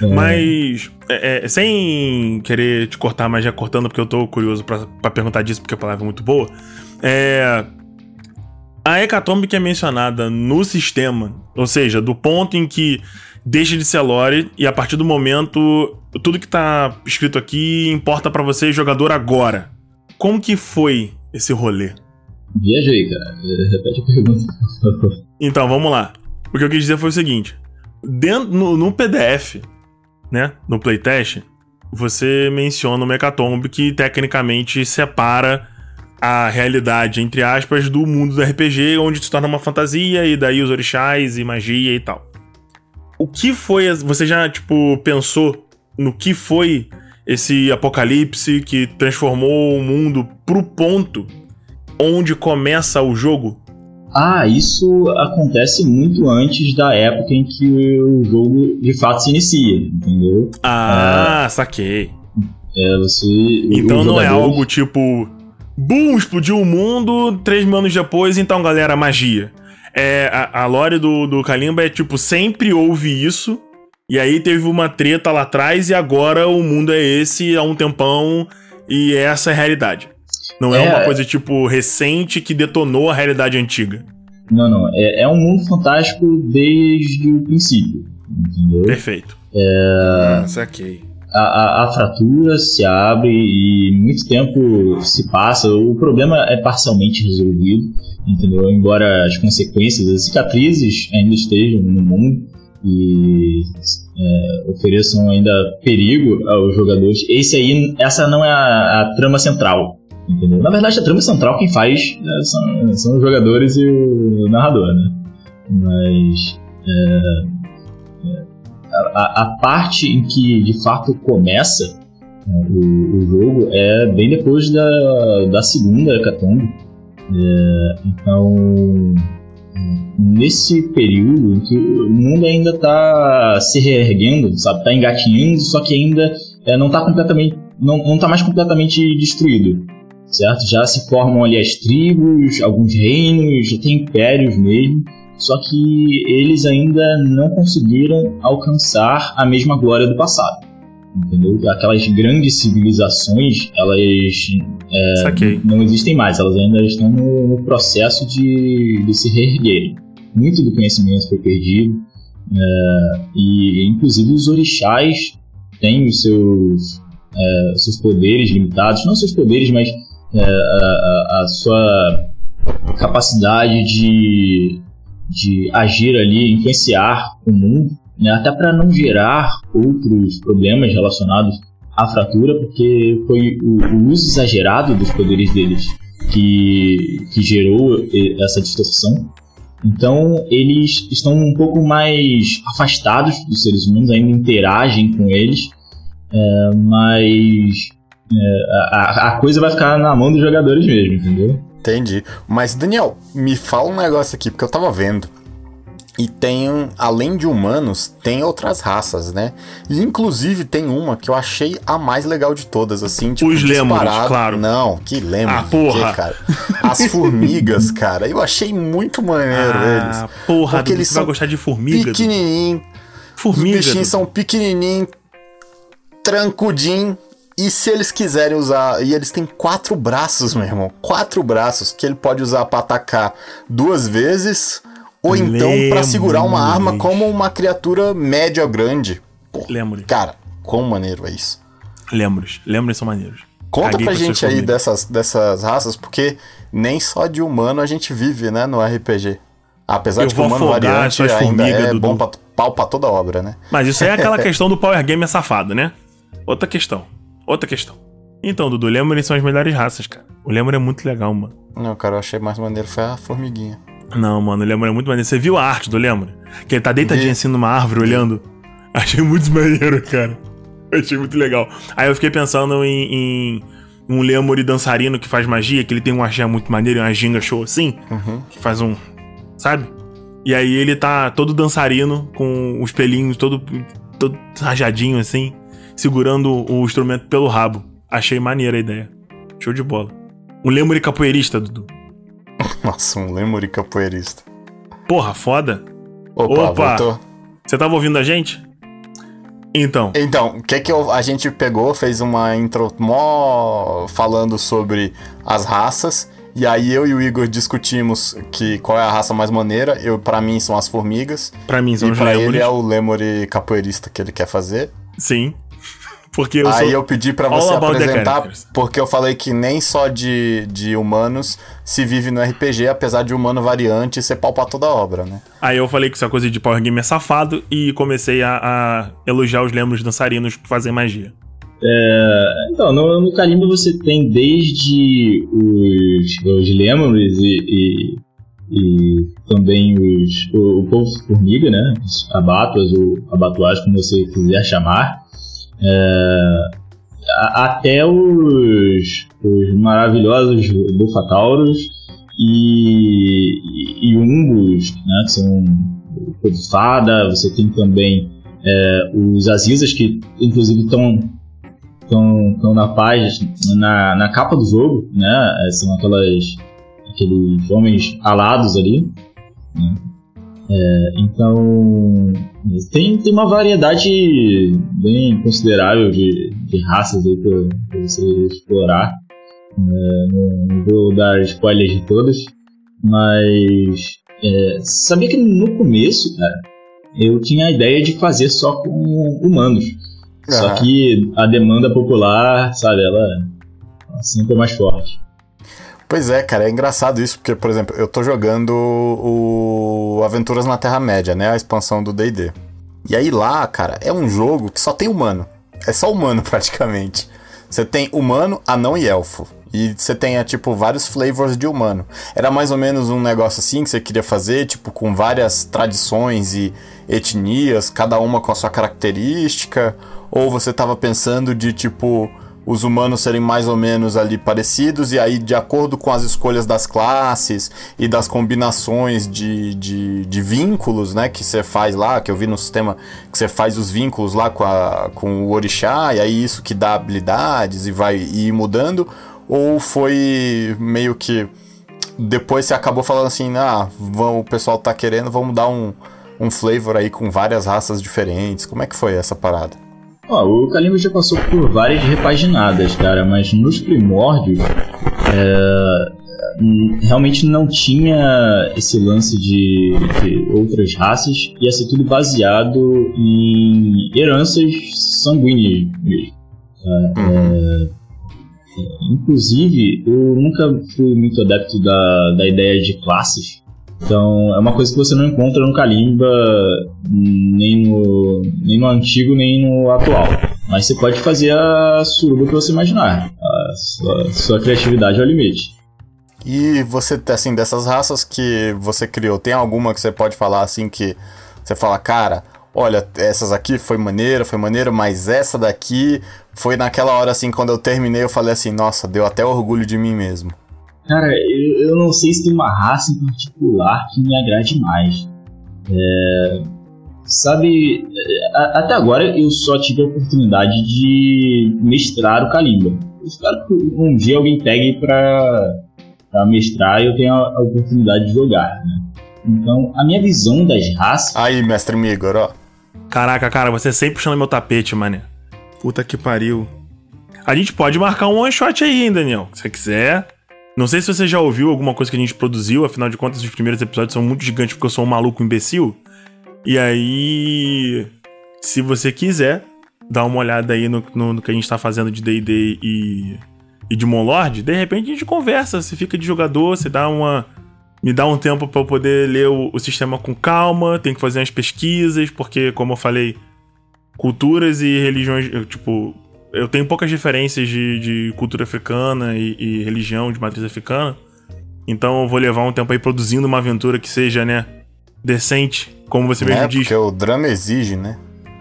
Speaker 2: É. Mas, é, é, sem querer te cortar, mas já cortando, porque eu tô curioso para perguntar disso, porque a palavra é muito boa. É, a hecatombe que é mencionada no sistema, ou seja, do ponto em que deixa de ser lore e a partir do momento tudo que tá escrito aqui importa para você jogador agora. Como que foi esse rolê?
Speaker 4: Viajei, cara. Repete a pergunta.
Speaker 2: Então, vamos lá. O que eu quis dizer foi o seguinte: dentro, no, no PDF, né, no playtest, você menciona o Mechatomb que tecnicamente separa a realidade, entre aspas, do mundo do RPG, onde se torna uma fantasia, e daí os orixás e magia e tal. O que foi. Você já, tipo, pensou no que foi esse apocalipse que transformou o mundo pro ponto onde começa o jogo?
Speaker 4: Ah, isso acontece muito antes da época em que o jogo de fato se inicia, entendeu?
Speaker 2: Ah, é, saquei.
Speaker 4: É, você.
Speaker 2: Então não é algo tipo. Bum, explodiu o mundo, três anos depois, então galera, magia. É, a, a lore do, do Kalimba é tipo, sempre houve isso, e aí teve uma treta lá atrás e agora o mundo é esse há um tempão e essa é a realidade. Não é, é uma coisa tipo recente que detonou a realidade antiga.
Speaker 4: Não, não. É, é um mundo fantástico desde o princípio. Entendeu?
Speaker 2: Perfeito.
Speaker 4: É...
Speaker 2: Ah, saquei.
Speaker 4: A, a, a, fratura se abre e muito tempo se passa. O problema é parcialmente resolvido, entendeu? Embora as consequências, as cicatrizes ainda estejam no mundo e é, ofereçam ainda perigo aos jogadores. Esse aí, essa não é a, a trama central. Entendeu? Na verdade, a trama central quem faz né, são, são, os jogadores e o narrador, né? Mas é, é, a, a, parte em que de fato começa né, o, o, jogo é bem depois da, da segunda hecatombe. É, então nesse período em que o mundo ainda está se reerguendo, sabe, está engatinhando, só que ainda é, não está completamente, não, não tá mais completamente destruído, certo? Já se formam ali as tribos, alguns reinos, já tem impérios mesmo, só que eles ainda não conseguiram alcançar a mesma glória do passado. entendeu? Aquelas grandes civilizações, elas é, não existem mais, elas ainda estão no, no processo de, de se reerguerem. Muito do conhecimento foi perdido, é, e inclusive os orixás têm os seus, é, seus poderes limitados, não seus poderes, mas a, a- a sua capacidade de, de agir ali, influenciar o mundo, né, até para não gerar outros problemas relacionados à fratura, porque foi o, o uso exagerado dos poderes deles que, que gerou essa distorção. Então eles estão um pouco mais afastados dos seres humanos, ainda interagem com eles, é, mas é, a, a- a coisa vai ficar na mão dos jogadores mesmo, entendeu?
Speaker 3: Entendi. Mas, Daniel, me fala um negócio aqui, porque eu tava vendo. E tem, além de humanos, tem outras raças, né? E inclusive tem uma que eu achei a mais legal de todas, assim, tipo,
Speaker 2: Os lêmures, claro.
Speaker 3: Não, que lembra?
Speaker 2: Ah, porra.
Speaker 3: cara? As formigas, cara, eu achei muito maneiro eles.
Speaker 2: Ah, porra,
Speaker 3: Porque eles
Speaker 2: você vai
Speaker 3: são
Speaker 2: gostar de formiga? Dudu?
Speaker 3: Pequenininho, os
Speaker 2: Formiga.
Speaker 3: bichinhos são pequenininho, trancudinho. E se eles quiserem usar. E eles têm quatro braços, meu irmão. Quatro braços que ele pode usar pra atacar duas vezes. Ou então pra segurar uma arma como uma criatura média ou grande.
Speaker 2: Lemures.
Speaker 3: cara, quão maneiro é isso.
Speaker 2: Lemures. Lemures são maneiros.
Speaker 3: Conta
Speaker 2: Caguei
Speaker 3: pra gente aí dessas, dessas raças, porque nem só de humano a gente vive, né, no RPG. Apesar
Speaker 2: Eu
Speaker 3: de que o humano variante ainda é
Speaker 2: Dudu.
Speaker 3: bom pra, pau pra toda obra, né?
Speaker 2: Mas isso aí é aquela questão do Power Gamer safado, né? Outra questão. Outra questão. Então, Dudu, Lemures são as melhores raças, cara. O Lemur é muito legal, mano.
Speaker 3: Não, cara, eu achei mais maneiro foi a formiguinha.
Speaker 2: Não, mano, o Lemur é muito maneiro. Você viu a arte do Lemur? Que ele tá deitadinho
Speaker 3: Vi.
Speaker 2: assim numa árvore olhando. Achei muito maneiro, cara. Achei muito legal. Aí eu fiquei pensando em, em um Lemur dançarino que faz magia, que ele tem um axé muito maneiro, uma ginga show assim,
Speaker 3: Uhum.
Speaker 2: que faz um. Sabe? E aí ele tá todo dançarino, com os pelinhos todo, todo rajadinho assim, segurando o instrumento pelo rabo. Achei maneira a ideia. Show de bola. Um Lemur capoeirista, Dudu.
Speaker 3: Nossa, um lemuri capoeirista.
Speaker 2: Porra, foda.
Speaker 3: Opa,
Speaker 2: Opa.
Speaker 3: voltou.
Speaker 2: Você tava ouvindo a gente? Então,
Speaker 3: Então, o que que eu- a gente pegou, fez uma intro mó falando sobre as raças, e aí eu e o Igor discutimos que qual é a raça mais maneira. Eu, para mim são as formigas,
Speaker 2: pra mim são
Speaker 3: e
Speaker 2: os
Speaker 3: pra
Speaker 2: Lemures.
Speaker 3: ele é o lemuri capoeirista que ele quer fazer.
Speaker 2: Sim. Porque eu
Speaker 3: aí
Speaker 2: sou...
Speaker 3: eu pedi pra
Speaker 2: all
Speaker 3: você apresentar, porque eu falei que nem só de, de humanos se vive no RPG, apesar de humano variante ser pau pra toda obra, né?
Speaker 2: Aí eu falei que essa coisa de Power Game é safado e comecei a, a elogiar os Lemures dançarinos por fazer magia.
Speaker 4: Então, no, no Kalimba você tem desde os, os e, e, e também os, o, o povo formiga, né? Os abatuas ou abatuais, como você quiser chamar. É, até os, os maravilhosos Bufatauros e, e, e Umbus, né? Que são fada. Você tem também é, os Azizas, que inclusive estão estão na paz na, na capa do jogo, né? É, São aquelas aqueles homens alados ali. né? É, então tem, tem uma variedade bem considerável de, de raças aí para você explorar. É, não, não vou dar spoilers de todas, mas é, sabia que no começo, cara, eu tinha a ideia de fazer só com humanos. Só
Speaker 3: Aham.
Speaker 4: que a demanda popular, sabe, ela, ela sempre é mais forte.
Speaker 3: Pois é, cara, é engraçado isso, porque, por exemplo, eu tô jogando o Aventuras na Terra-média, né? A expansão do DD. E aí lá, cara, é um jogo que só tem humano. É só humano, praticamente. Você tem humano, anão e elfo. E você tem, é, tipo, vários flavors de humano. Era mais ou menos um negócio assim que você queria fazer, tipo, com várias tradições e etnias, cada uma com a sua característica. Ou você tava pensando de, tipo, os humanos serem mais ou menos ali parecidos, e aí, de acordo com as escolhas das classes e das combinações de, de, de vínculos, né, que você faz lá, que eu vi no sistema, que você faz os vínculos lá com, a, com o orixá, e aí isso que dá habilidades e vai ir mudando, ou foi meio que depois você acabou falando assim, ah, o pessoal tá querendo, vamos dar um, um flavor aí com várias raças diferentes. Como é que foi essa parada?
Speaker 4: Ó, o Kalimba já passou por várias repaginadas, cara, mas nos primórdios é, realmente não tinha esse lance de, de outras raças, ia ser tudo baseado em heranças sanguíneas mesmo. tá? É, inclusive, eu nunca fui muito adepto da, da ideia de classes. Então, é uma coisa que você não encontra no Kalimba, nem no antigo, nem no atual. Mas você pode fazer a suruba que você imaginar. A sua, sua criatividade é o limite.
Speaker 3: E você, assim, dessas raças que você criou, tem alguma que você pode falar assim que você fala, cara, olha, essas aqui foi maneira, foi maneira, mas essa daqui foi naquela hora assim, quando eu terminei, eu falei assim, nossa, deu até orgulho de mim mesmo.
Speaker 4: Cara, eu, eu não sei se tem uma raça em particular que me agrade mais. É, sabe, a- até agora eu só tive a oportunidade de mestrar o Kalimba. Eu espero que um dia alguém pegue pra, pra mestrar e eu tenha a, a oportunidade de jogar. Né? Então, a minha visão das raças.
Speaker 3: Aí, mestre Migor, ó.
Speaker 2: Caraca, cara, você sempre puxando meu tapete, mané. Puta que pariu. A gente pode marcar um one shot aí, hein, Daniel? Se você quiser. Não sei se você já ouviu alguma coisa que a gente produziu, afinal de contas, os primeiros episódios são muito gigantes porque eu sou um maluco imbecil. E aí. Se você quiser, dá uma olhada aí no, no- no que a gente tá fazendo de DD e, e de Monlord, de repente a gente conversa. Você fica de jogador, você dá uma. Me dá um tempo pra eu poder ler o, o sistema com calma, tem que fazer umas pesquisas, porque, como eu falei, culturas e religiões. eu, tipo, eu tenho poucas referências de, de cultura africana e, e religião de matriz africana. Então eu vou levar um tempo aí produzindo uma aventura que seja, né, decente, como você mesmo
Speaker 3: É,
Speaker 2: diz,
Speaker 3: porque o drama exige, né?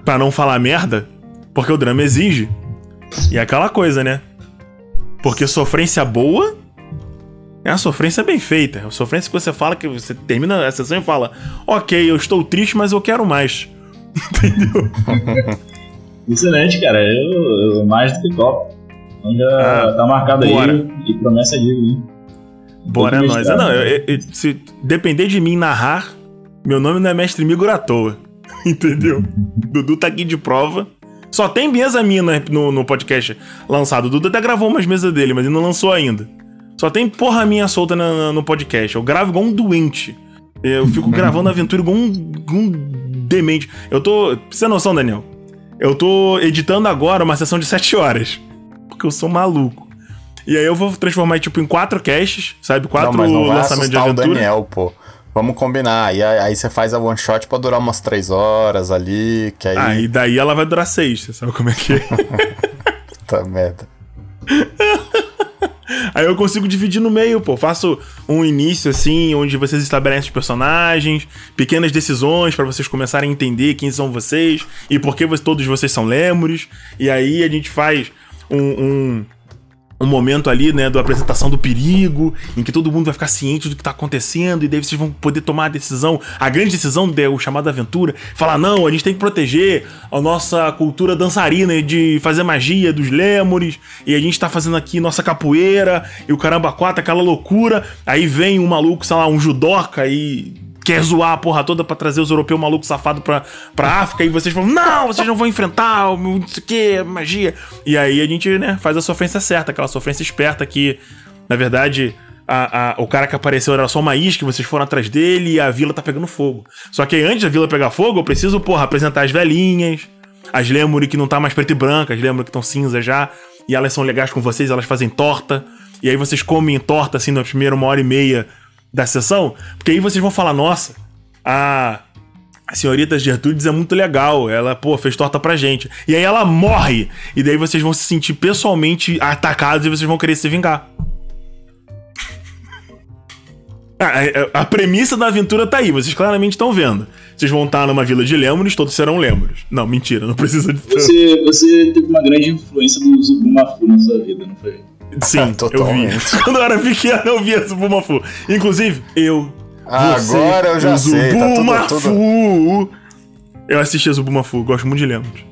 Speaker 2: Pra não falar merda, porque o drama exige. E é aquela coisa, né? Porque sofrência boa é a sofrência bem feita. É a sofrência que você fala que você termina a sessão e fala: Ok, eu estou triste, mas eu quero mais.
Speaker 4: Excelente, cara. Eu, eu mais do que top. Já
Speaker 2: Ah,
Speaker 4: tá marcado
Speaker 2: bora.
Speaker 4: aí e promessa de?
Speaker 2: Bora nós.
Speaker 4: mestrar,
Speaker 2: Não,
Speaker 4: né?
Speaker 2: eu- eu- se depender de mim narrar, meu nome não é Mestre Migor à toa. Entendeu? Dudu tá aqui de prova. Só tem mesa minha no, no, no podcast lançado. O Dudu até gravou umas mesas dele, mas ele não lançou ainda. Só tem porra minha solta na- na- no podcast. Eu gravo igual um doente. Eu fico gravando aventura igual um, um demente. Eu tô. Pra você ter noção, Daniel? Eu tô editando agora uma sessão de 7 horas. Porque eu sou maluco. E aí eu vou transformar tipo em quatro casts, sabe? Quatro
Speaker 3: não, mas não
Speaker 2: lançamentos de
Speaker 3: assustar o
Speaker 2: aventura.
Speaker 3: Daniel, pô. Vamos combinar. E aí, você faz a one shot pra durar umas três horas ali, que aí.
Speaker 2: Ah, e daí ela vai durar seis, você sabe como é que é?
Speaker 3: Puta merda.
Speaker 2: Aí eu consigo dividir no meio, pô. Faço um início assim, onde vocês estabelecem os personagens, pequenas decisões pra vocês começarem a entender quem são vocês e por que todos vocês são lemures. E aí a gente faz um, um, um momento ali, né, da apresentação do perigo, em que todo mundo vai ficar ciente do que tá acontecendo, e daí vocês vão poder tomar a decisão, a grande decisão do chamado aventura, falar, não, a gente tem que proteger a nossa cultura dançarina de fazer magia dos lêmures, e a gente tá fazendo aqui nossa capoeira, e o caramba quatro, aquela loucura, aí vem um maluco, sei lá, um judoca e quer zoar a porra toda pra trazer os europeus malucos safados pra, pra África, e vocês falam, não, vocês não vão enfrentar, não sei o que, magia. E aí a gente, né, faz a sofrência certa, aquela sofrência esperta que, na verdade, a, a- o cara que apareceu era só uma isca, vocês foram atrás dele e a vila tá pegando fogo. Só que antes da vila pegar fogo, eu preciso, porra, apresentar as velhinhas, as Lemuri que não tá mais preto e branca, as Lemuri que estão cinza já, e elas são legais com vocês, elas fazem torta, e aí vocês comem torta assim na primeira uma hora e meia da sessão, porque aí vocês vão falar, nossa, a, a senhorita Gertrudes é muito legal, ela, pô, fez torta pra gente. E aí ela morre, e daí vocês vão se sentir pessoalmente atacados e vocês vão querer se vingar. A, a- a premissa da aventura tá aí, vocês claramente estão vendo. Vocês vão estar numa vila de lêmures, todos serão lêmures. Não, mentira, não precisa de.
Speaker 4: Você, você teve uma grande influência do Zubumafu na sua vida, não foi?
Speaker 2: Sim, eu vi.
Speaker 3: Totalmente.
Speaker 2: Quando eu era pequeno, eu via Zubumafu. Inclusive, eu.
Speaker 3: Ah,
Speaker 2: você,
Speaker 3: agora eu já sei, tá tudo-
Speaker 2: Zubumafu.
Speaker 3: tudo-
Speaker 2: Eu assisti Zubumafu, gosto muito de lêmures.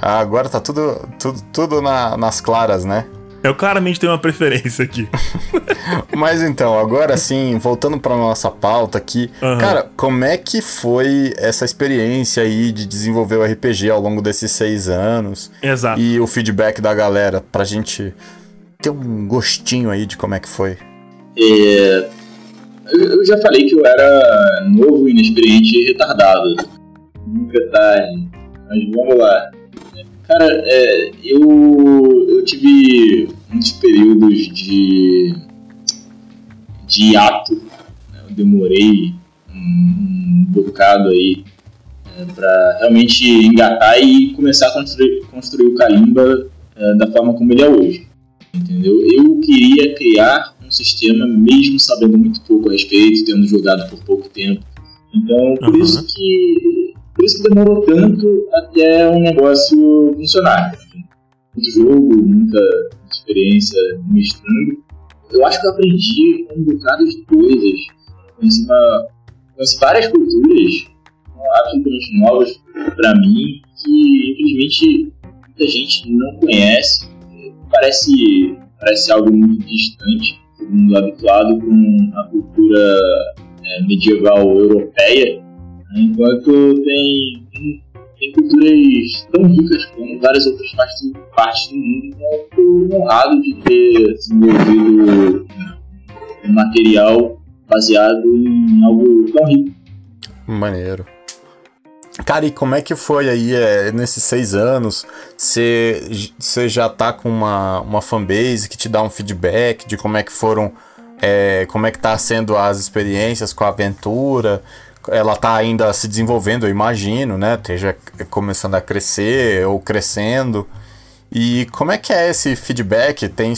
Speaker 3: Ah, agora tá tudo, tudo, tudo na- nas claras, né?
Speaker 2: Eu claramente tenho uma preferência aqui.
Speaker 3: Mas então, agora sim, voltando para nossa pauta aqui, uhum. cara, como é que foi essa experiência aí de desenvolver o RPG ao longo desses seis anos?
Speaker 2: Exato.
Speaker 3: E o feedback da galera, pra gente ter um gostinho aí de como é que foi.
Speaker 4: É, eu já falei que eu era novo, inexperiente e retardado. Nunca tarde. Mas vamos lá. Cara, é, eu, eu tive muitos períodos de, de ato. Né? Eu demorei um, um bocado aí é, para realmente engatar e começar a construir, construir o Kalimba é, da forma como ele é hoje. Entendeu? Eu queria criar um sistema mesmo sabendo muito pouco a respeito, tendo jogado por pouco tempo. Então, por uhum. isso que por isso que demorou tanto até um negócio funcionar. Muito jogo, muita experiência mestrando. Eu acho que eu aprendi um bocado de coisas. Conheci, uma, conheci várias culturas absolutamente novas para mim que infelizmente muita gente não conhece. Parece, parece algo muito distante, mundo habituado com a cultura é, medieval europeia Enquanto tem, tem culturas tão ricas como várias outras partes, partes do mundo, então eu honrado de ter desenvolvido um material baseado em algo tão rico.
Speaker 3: Maneiro. Cara, e como é que foi aí é, nesses seis anos? Você já tá com uma, uma fanbase que te dá um feedback de como é que foram, é, como é que tá sendo as experiências com a aventura? ela está ainda se desenvolvendo, eu imagino, né? Esteja começando a crescer ou crescendo. E como é que é esse feedback? Tem,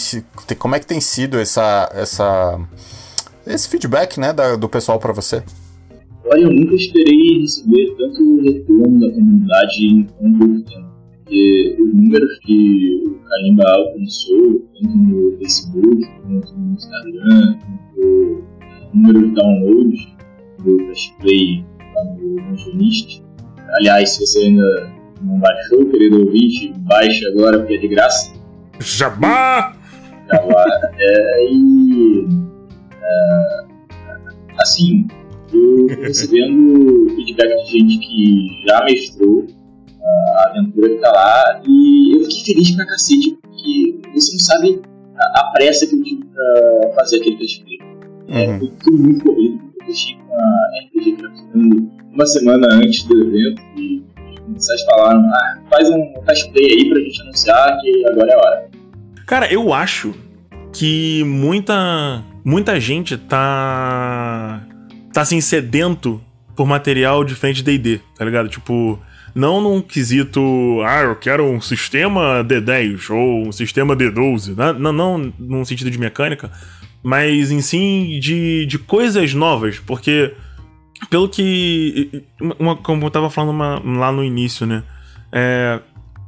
Speaker 3: como é que tem sido essa, essa, esse feedback né, da, do pessoal para você?
Speaker 4: Olha, eu nunca esperei receber tanto retorno da comunidade em tão pouco tempo. Porque os números que o Kalimba alcançou, tanto no Facebook, quanto no Instagram, quanto o número de downloads, do Play lá no Evangelist. Aliás, se você ainda não baixou, querido ouvinte, baixe agora porque é de graça.
Speaker 2: Jabá!
Speaker 4: Jabá. É, e. É, assim, eu recebendo feedback de gente que já mestrou a aventura que tá lá e eu fiquei feliz pra cacete porque você não sabe a, a pressa que eu tive pra fazer aquele teste. É, uhum. Foi tudo muito corrido deixei com a RPG Craftando uma semana antes do evento e vocês falaram, ah, faz um cosplay aí pra gente anunciar que agora é a hora.
Speaker 2: Cara, eu acho que muita muita gente tá tá assim sedento por material de frente D&D, tá ligado? Tipo, não num quesito, ah, eu quero um sistema D10 ou um sistema D12, né? não, não num sentido de mecânica, mas em si de, de coisas novas, porque pelo que. Uma, como eu tava falando uma, lá no início, né? É,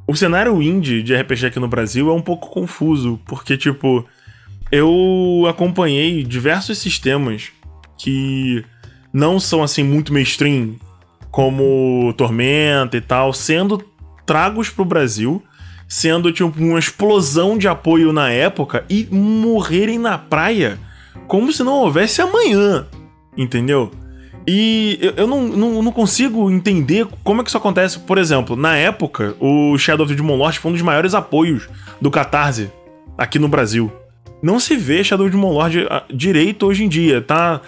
Speaker 2: o cenário indie de RPG aqui no Brasil é um pouco confuso, porque, tipo, eu acompanhei diversos sistemas que não são assim muito mainstream, como Tormenta e tal, sendo tragos pro Brasil sendo tipo uma explosão de apoio na época e morrerem na praia como se não houvesse amanhã, entendeu? E eu, eu não, não, não, consigo entender como é que isso acontece. Por exemplo, na época, o Shadow of the Demon Lord foi um dos maiores apoios do Catarse aqui no Brasil. Não se vê Shadow of the Demon Lord ah, direito hoje em dia. Tá,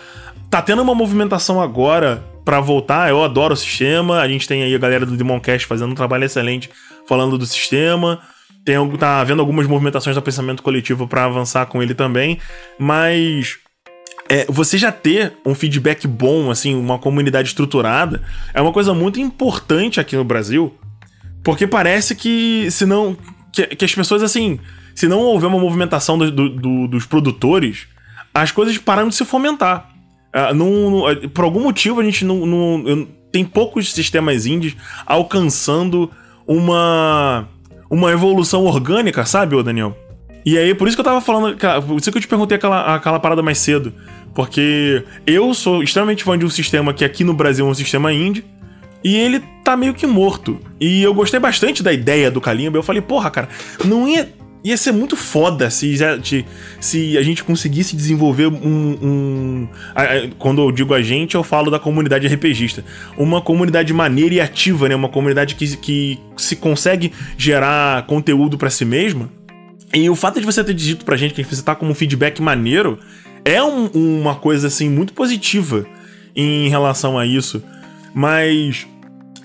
Speaker 2: tá tendo uma movimentação agora para voltar. Eu adoro o sistema. A gente tem aí a galera do Demoncast fazendo um trabalho excelente falando do sistema. Tem, tá havendo algumas movimentações do pensamento coletivo para avançar com ele também, mas é, você já ter um feedback bom, assim, uma comunidade estruturada, é uma coisa muito importante aqui no Brasil, porque parece que se não que, que as pessoas assim, se não houver uma movimentação do, do, do, dos produtores, as coisas param de se fomentar. Uh, por algum motivo a gente não, não tem poucos sistemas indies alcançando uma uma evolução orgânica, sabe, ô Daniel? E aí, por isso que eu tava falando, por isso que eu te perguntei aquela, aquela parada mais cedo. Porque eu sou extremamente fã de um sistema que aqui no Brasil é um sistema indie, e ele tá meio que morto. E eu gostei bastante da ideia do Kalimba. Eu falei, porra, cara, não ia ia ser muito foda se, se a gente conseguisse desenvolver um. um quando eu digo a gente, eu falo da comunidade RPGista. Uma comunidade maneira e ativa, né? Uma comunidade que, que se consegue gerar conteúdo para si mesma. E o fato de você ter dito pra gente que você tá com um feedback maneiro é um, uma coisa, assim, muito positiva em relação a isso. Mas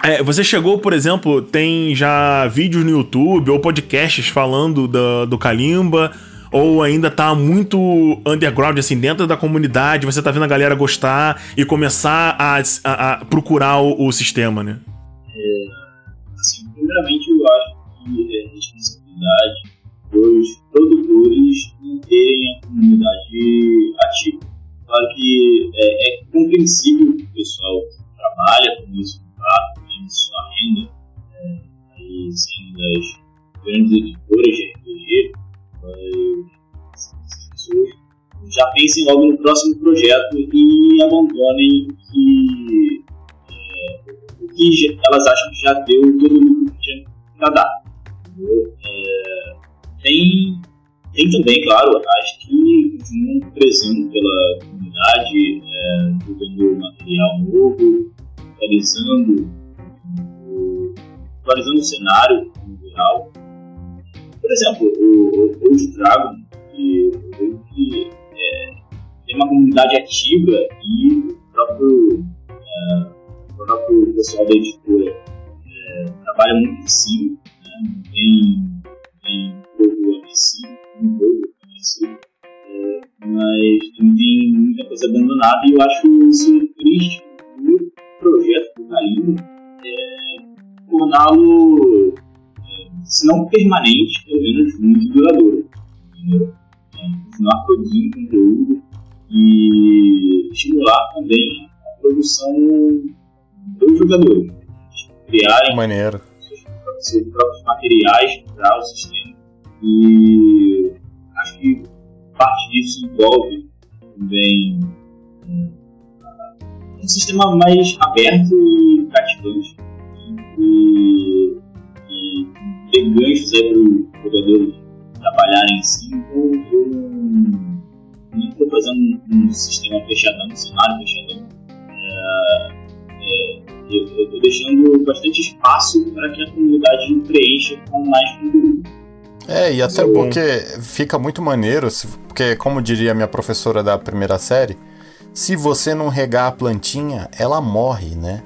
Speaker 2: é, você chegou, por exemplo, tem já vídeos no YouTube ou podcasts falando do, do Kalimba, ou ainda tá muito underground, assim, dentro da comunidade, você tá vendo a galera gostar e começar a, a, a procurar o, o, sistema, né?
Speaker 4: É, assim, primeiramente eu acho que é responsabilidade dos produtores terem a comunidade ativa. Claro que é, é compreensível que o pessoal trabalha com isso, tá? Tem sua renda, aí sendo das grandes editoras de RPG, pessoas já pensem logo no próximo projeto e abandonem que, é, o que elas acham que já deu todo o que tinha para dar. É, tem, tem também, claro, as que continuam prezando pela comunidade, é, jogando material novo, atualizando atualizando o cenário no geral. Por exemplo, o Old Dragon, que, que é, tem uma comunidade ativa e o próprio, é, o próprio pessoal da editora é, trabalha muito em cima, né? tem, tem jogo agressivo, um jogo agressivo, é, mas também muita coisa abandonada e eu acho isso triste torná-lo, se não permanente, pelo menos muito duradouro. Entendeu? Continuar produzindo conteúdo e estimular também a produção dos jogadores. Criarem
Speaker 3: Maneiro.
Speaker 4: Seus, seus próprios materiais para o sistema. E acho que parte disso envolve também um, um sistema mais aberto e É,
Speaker 3: e até porque fica muito maneiro, porque como diria minha professora da primeira série, se você não regar a plantinha, ela morre, né?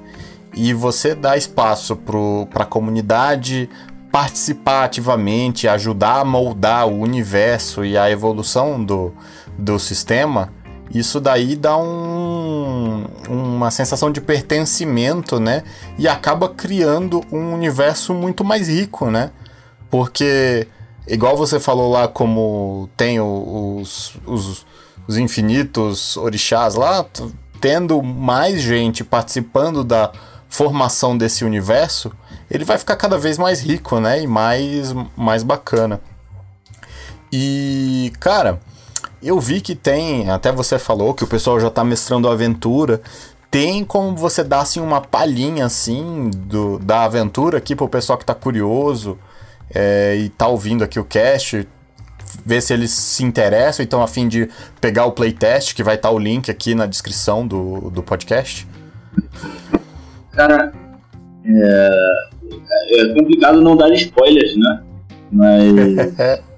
Speaker 3: e você dá espaço para a comunidade participar ativamente, ajudar a moldar o universo e a evolução do, do sistema, isso daí dá um, uma sensação de pertencimento, né? E acaba criando um universo muito mais rico, né? Porque, igual você falou lá, como tem os, os, os infinitos orixás lá, tendo mais gente participando da formação desse universo, ele vai ficar cada vez mais rico, né? E mais, mais bacana. E, cara, eu vi que tem, até você falou que o pessoal já tá mestrando a aventura. Tem como você dar assim uma palhinha assim do, da aventura aqui pro pessoal que tá curioso é, e tá ouvindo aqui o cast, ver se eles se interessam e estão a fim de pegar o playtest, que vai estar tá o link aqui na descrição do, do podcast.
Speaker 4: Cara, é, é complicado não dar spoilers, né? Mas.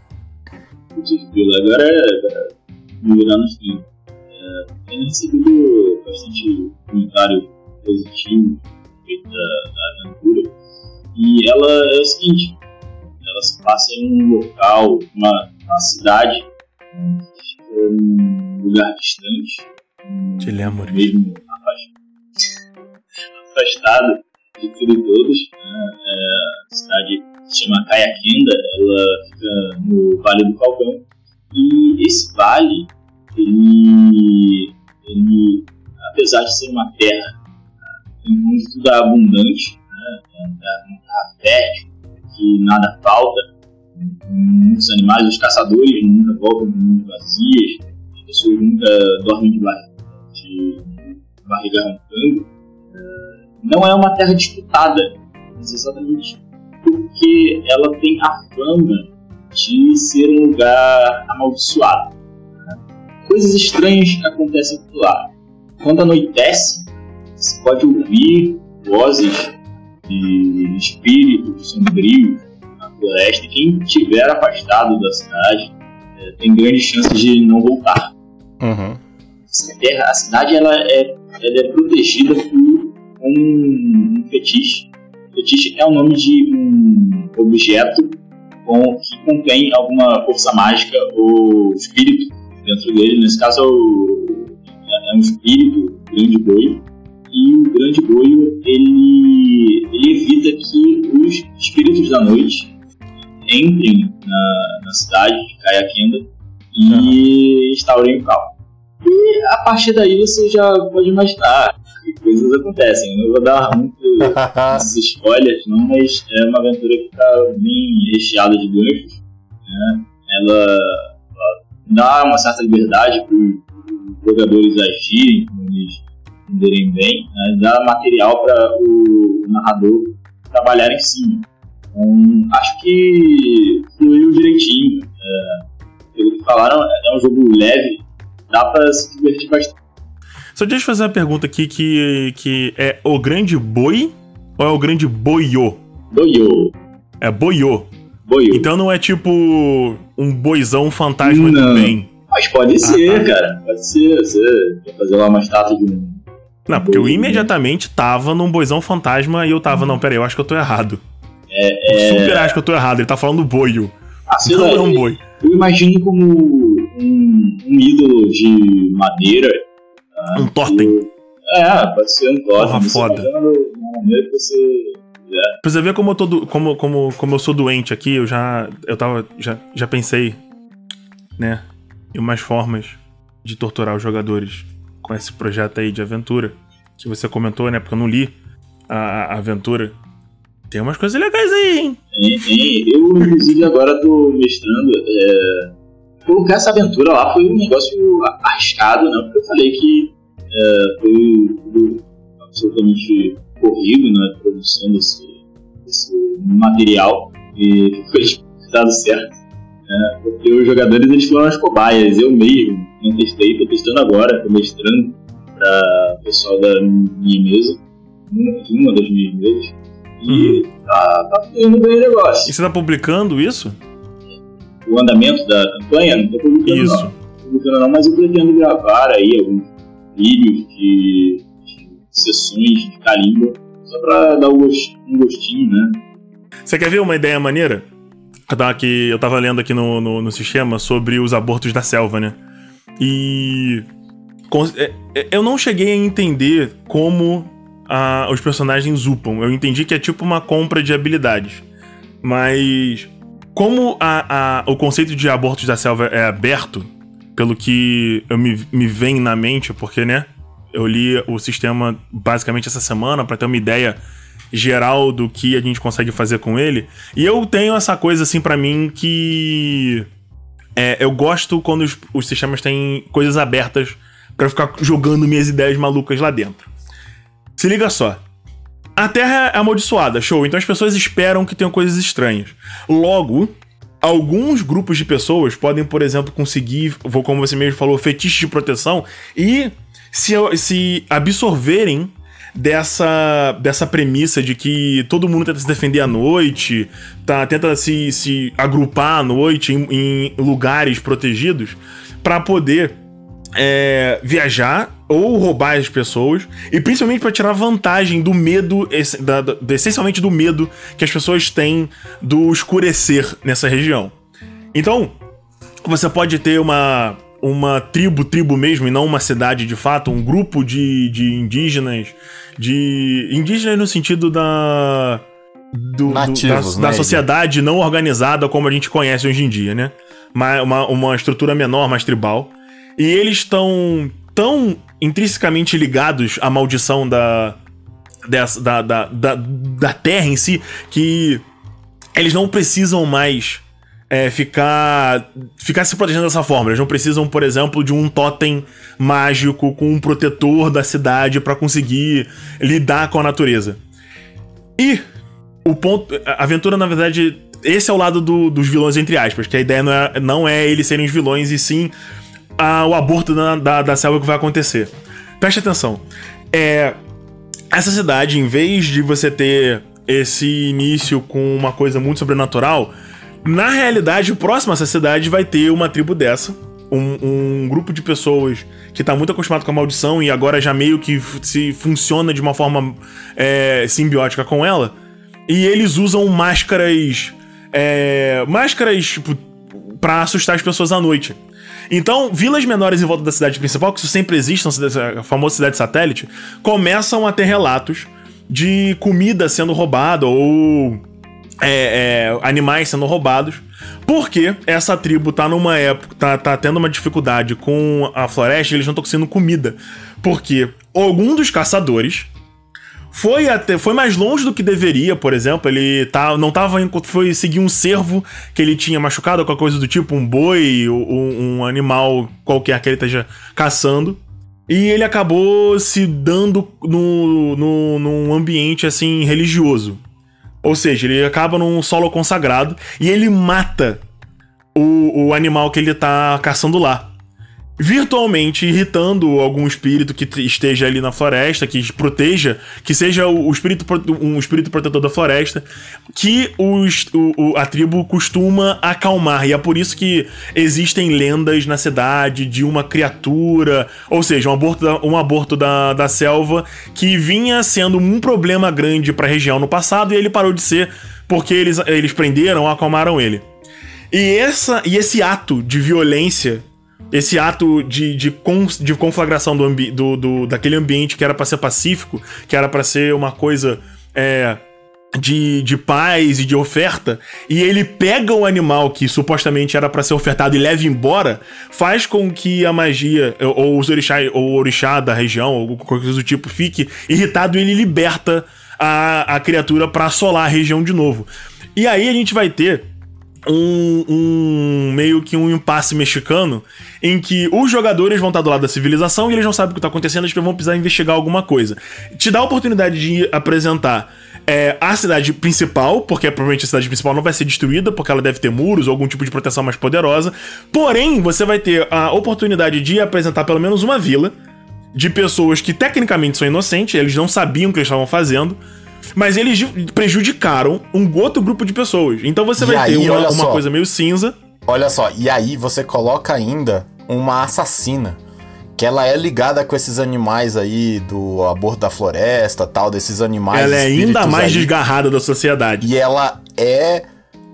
Speaker 4: agora é. Virar no fim. É, tenho recebido bastante comentário positivo respeito da, da aventura. E ela é o seguinte: ela se passa em um local, uma, uma cidade, um lugar distante.
Speaker 2: Te lembro.
Speaker 4: Mesmo afastado de tudo e todos. Né? É, a cidade se chama Kayakenda, ela fica no Vale do Falcão. E esse vale, ele, ele apesar de ser uma terra onde tudo é abundante, né? é uma terra fértil, que nada falta, muitos animais, os caçadores nunca voltam de mãos vazias, as pessoas nunca dormem de, barriga, de barriga roncando não é uma terra disputada, mas exatamente porque ela tem a fama de ser um lugar amaldiçoado. Né? Coisas estranhas acontecem por lá. Quando anoitece, você pode ouvir vozes de espíritos sombrios na floresta. Quem estiver afastado da cidade é, tem grandes chances de não voltar.
Speaker 3: Uhum.
Speaker 4: A, terra, a cidade ela é, ela é protegida por um, um fetiche. O fetiche é o nome de um objeto com, que contém alguma força mágica ou espírito dentro dele. Nesse caso é, o, é um espírito, grande boi. E o grande boi ele, ele evita que os espíritos da noite entrem na, na cidade de Kayakenda e uhum. instaurem o caos. E a partir daí você já pode imaginar que coisas acontecem. Eu não vou dar muitos spoilers, não, mas é uma aventura que está bem recheada de ganchos. Né? Ela, ela, dá uma certa liberdade para os jogadores agirem como eles entenderem bem, né? dá material para o, narrador trabalhar em cima. Então, acho que fluiu direitinho. É, pelo que falaram, é um jogo leve, dá pra se divertir bastante.
Speaker 2: Só deixa eu fazer uma pergunta aqui que, que é o grande boi ou é o grande boiô?
Speaker 4: Boiô.
Speaker 2: É boiô.
Speaker 4: Boiô.
Speaker 2: Então não é tipo um boizão fantasma
Speaker 4: não.
Speaker 2: bem.
Speaker 4: Mas pode ah, ser, tá. cara. Pode ser. Você quer fazer lá uma estátua de um.
Speaker 2: Não, porque eu imediatamente tava num boizão fantasma e eu tava, não, peraí, eu acho que eu tô errado.
Speaker 4: É, é...
Speaker 2: Super acho que eu tô errado, ele tá falando boio.
Speaker 4: Ah, não é um boi. Eu imagino como um, um ídolo de madeira.
Speaker 2: Tá? Um totem.
Speaker 4: É, pode ser um totem.
Speaker 2: Porra, foda.
Speaker 4: que você
Speaker 2: Pra você ver como eu, tô do, como, como, como eu sou doente aqui, eu já. Eu tava. Já, já pensei, né? Em umas formas de torturar os jogadores com esse projeto aí de aventura. Que você comentou, né? Porque eu não li a, a aventura. Tem umas coisas legais aí, hein?
Speaker 4: Tem, tem. Eu, inclusive, agora tô mestrando. É... Colocar essa aventura lá foi um negócio arriscado, né? Porque eu falei que é, foi absolutamente corrido na né? produção desse, desse material e foi dado certo. Porque os jogadores eles foram as cobaias, eu mesmo não testei, tô testando agora, tô mestrando para o pessoal da minha mesa, uma das minhas mesas. E uhum. tá, tá fluindo bem o negócio.
Speaker 2: E você tá publicando isso?
Speaker 4: O andamento da campanha? Não tô publicando
Speaker 2: isso.
Speaker 4: não. Tô publicando não, mas eu pretendo gravar aí alguns vídeos de, de sessões de carimbo, só pra dar um gostinho, né?
Speaker 2: Você quer ver uma ideia maneira? Eu tava, eu tava lendo aqui no, no, no sistema sobre os abortos da selva, né? E. É, é, eu não cheguei a entender como a, os personagens upam. Eu entendi que é tipo uma compra de habilidades. Mas como a, a, o conceito de abortos da selva é aberto, pelo que eu me, me vem na mente, porque, né? Eu li o sistema basicamente essa semana para ter uma ideia geral do que a gente consegue fazer com ele. E eu tenho essa coisa assim para mim que é, eu gosto quando os, os sistemas têm coisas abertas para ficar jogando minhas ideias malucas lá dentro. Se liga só. A Terra é amaldiçoada, show. Então as pessoas esperam que tenham coisas estranhas. Logo, alguns grupos de pessoas podem, por exemplo, conseguir, como você mesmo falou, fetiche de proteção e se, se absorverem dessa, dessa premissa de que todo mundo tenta se defender à noite, tá, tenta se, se agrupar à noite em, em lugares protegidos para poder é, viajar ou roubar as pessoas, e principalmente para tirar vantagem do medo, da, da, essencialmente do medo que as pessoas têm do escurecer nessa região. Então, você pode ter uma, uma tribo, tribo mesmo, e não uma cidade de fato, um grupo de, de indígenas, de. indígenas no sentido da. Do,
Speaker 3: Nativos,
Speaker 2: do, da, né, da sociedade não organizada como a gente conhece hoje em dia, né? Uma, uma, uma estrutura menor, mais tribal. E eles estão tão intrinsecamente ligados à maldição da, dessa, da, da, da, da Terra em si que eles não precisam mais é, ficar, ficar se protegendo dessa forma. Eles não precisam, por exemplo, de um totem mágico com um protetor da cidade para conseguir lidar com a natureza. E o ponto. A aventura, na verdade, esse é o lado do, dos vilões, entre aspas, que a ideia não é, não é eles serem os vilões, e sim a, o aborto da, da, da selva que vai acontecer. Preste atenção. É, essa cidade, em vez de você ter esse início com uma coisa muito sobrenatural, na realidade, próximo a essa cidade vai ter uma tribo dessa. Um, um grupo de pessoas que tá muito acostumado com a maldição e agora já meio que se funciona de uma forma é, simbiótica com ela. E eles usam máscaras. É, máscaras, tipo, pra assustar as pessoas à noite. Então, vilas menores em volta da cidade principal, que isso sempre existe, a famosa cidade satélite, começam a ter relatos de comida sendo roubada ou é, é, animais sendo roubados. Porque essa tribo tá numa época, tá, tá tendo uma dificuldade com a floresta e eles não estão conseguindo comida. Porque algum dos caçadores foi até foi mais longe do que deveria, por exemplo. Ele tá, não tava foi seguir um cervo que ele tinha machucado, qualquer coisa do tipo, um boi, um, um animal qualquer que ele esteja caçando. E ele acabou se dando no, no, num ambiente assim religioso. Ou seja, ele acaba num solo consagrado e ele mata o, o animal que ele tá caçando lá virtualmente irritando algum espírito que esteja ali na floresta, que proteja, que seja o espírito, um espírito protetor da floresta, que os, o, a tribo costuma acalmar. E é por isso que existem lendas na cidade de uma criatura, ou seja, um aborto da, um aborto da, da selva que vinha sendo um problema grande para a região no passado e ele parou de ser porque eles, eles prenderam, acalmaram ele. E, essa, e esse ato de violência esse ato de, de, de conflagração do, do, do, daquele ambiente que era para ser pacífico, que era para ser uma coisa é, de, de paz e de oferta, e ele pega o animal que supostamente era para ser ofertado e leva embora, faz com que a magia, ou os orixá, ou o orixá da região, ou qualquer coisa do tipo, fique irritado e ele liberta a, a criatura para assolar a região de novo. E aí a gente vai ter um, um, meio que um impasse mexicano em que os jogadores vão estar do lado da civilização e eles não sabem o que está acontecendo, eles vão precisar investigar alguma coisa. Te dá a oportunidade de apresentar é, a cidade principal, porque provavelmente a cidade principal não vai ser destruída, porque ela deve ter muros ou algum tipo de proteção mais poderosa. Porém, você vai ter a oportunidade de apresentar pelo menos uma vila de pessoas que tecnicamente são inocentes, eles não sabiam o que eles estavam fazendo mas eles prejudicaram um outro grupo de pessoas. Então você vai aí, ter uma, uma coisa meio cinza.
Speaker 3: Olha só, e aí você coloca ainda uma assassina. Que ela é ligada com esses animais aí do aborto da floresta, tal, desses animais.
Speaker 2: Ela é ainda mais aí. desgarrada da sociedade.
Speaker 3: E ela é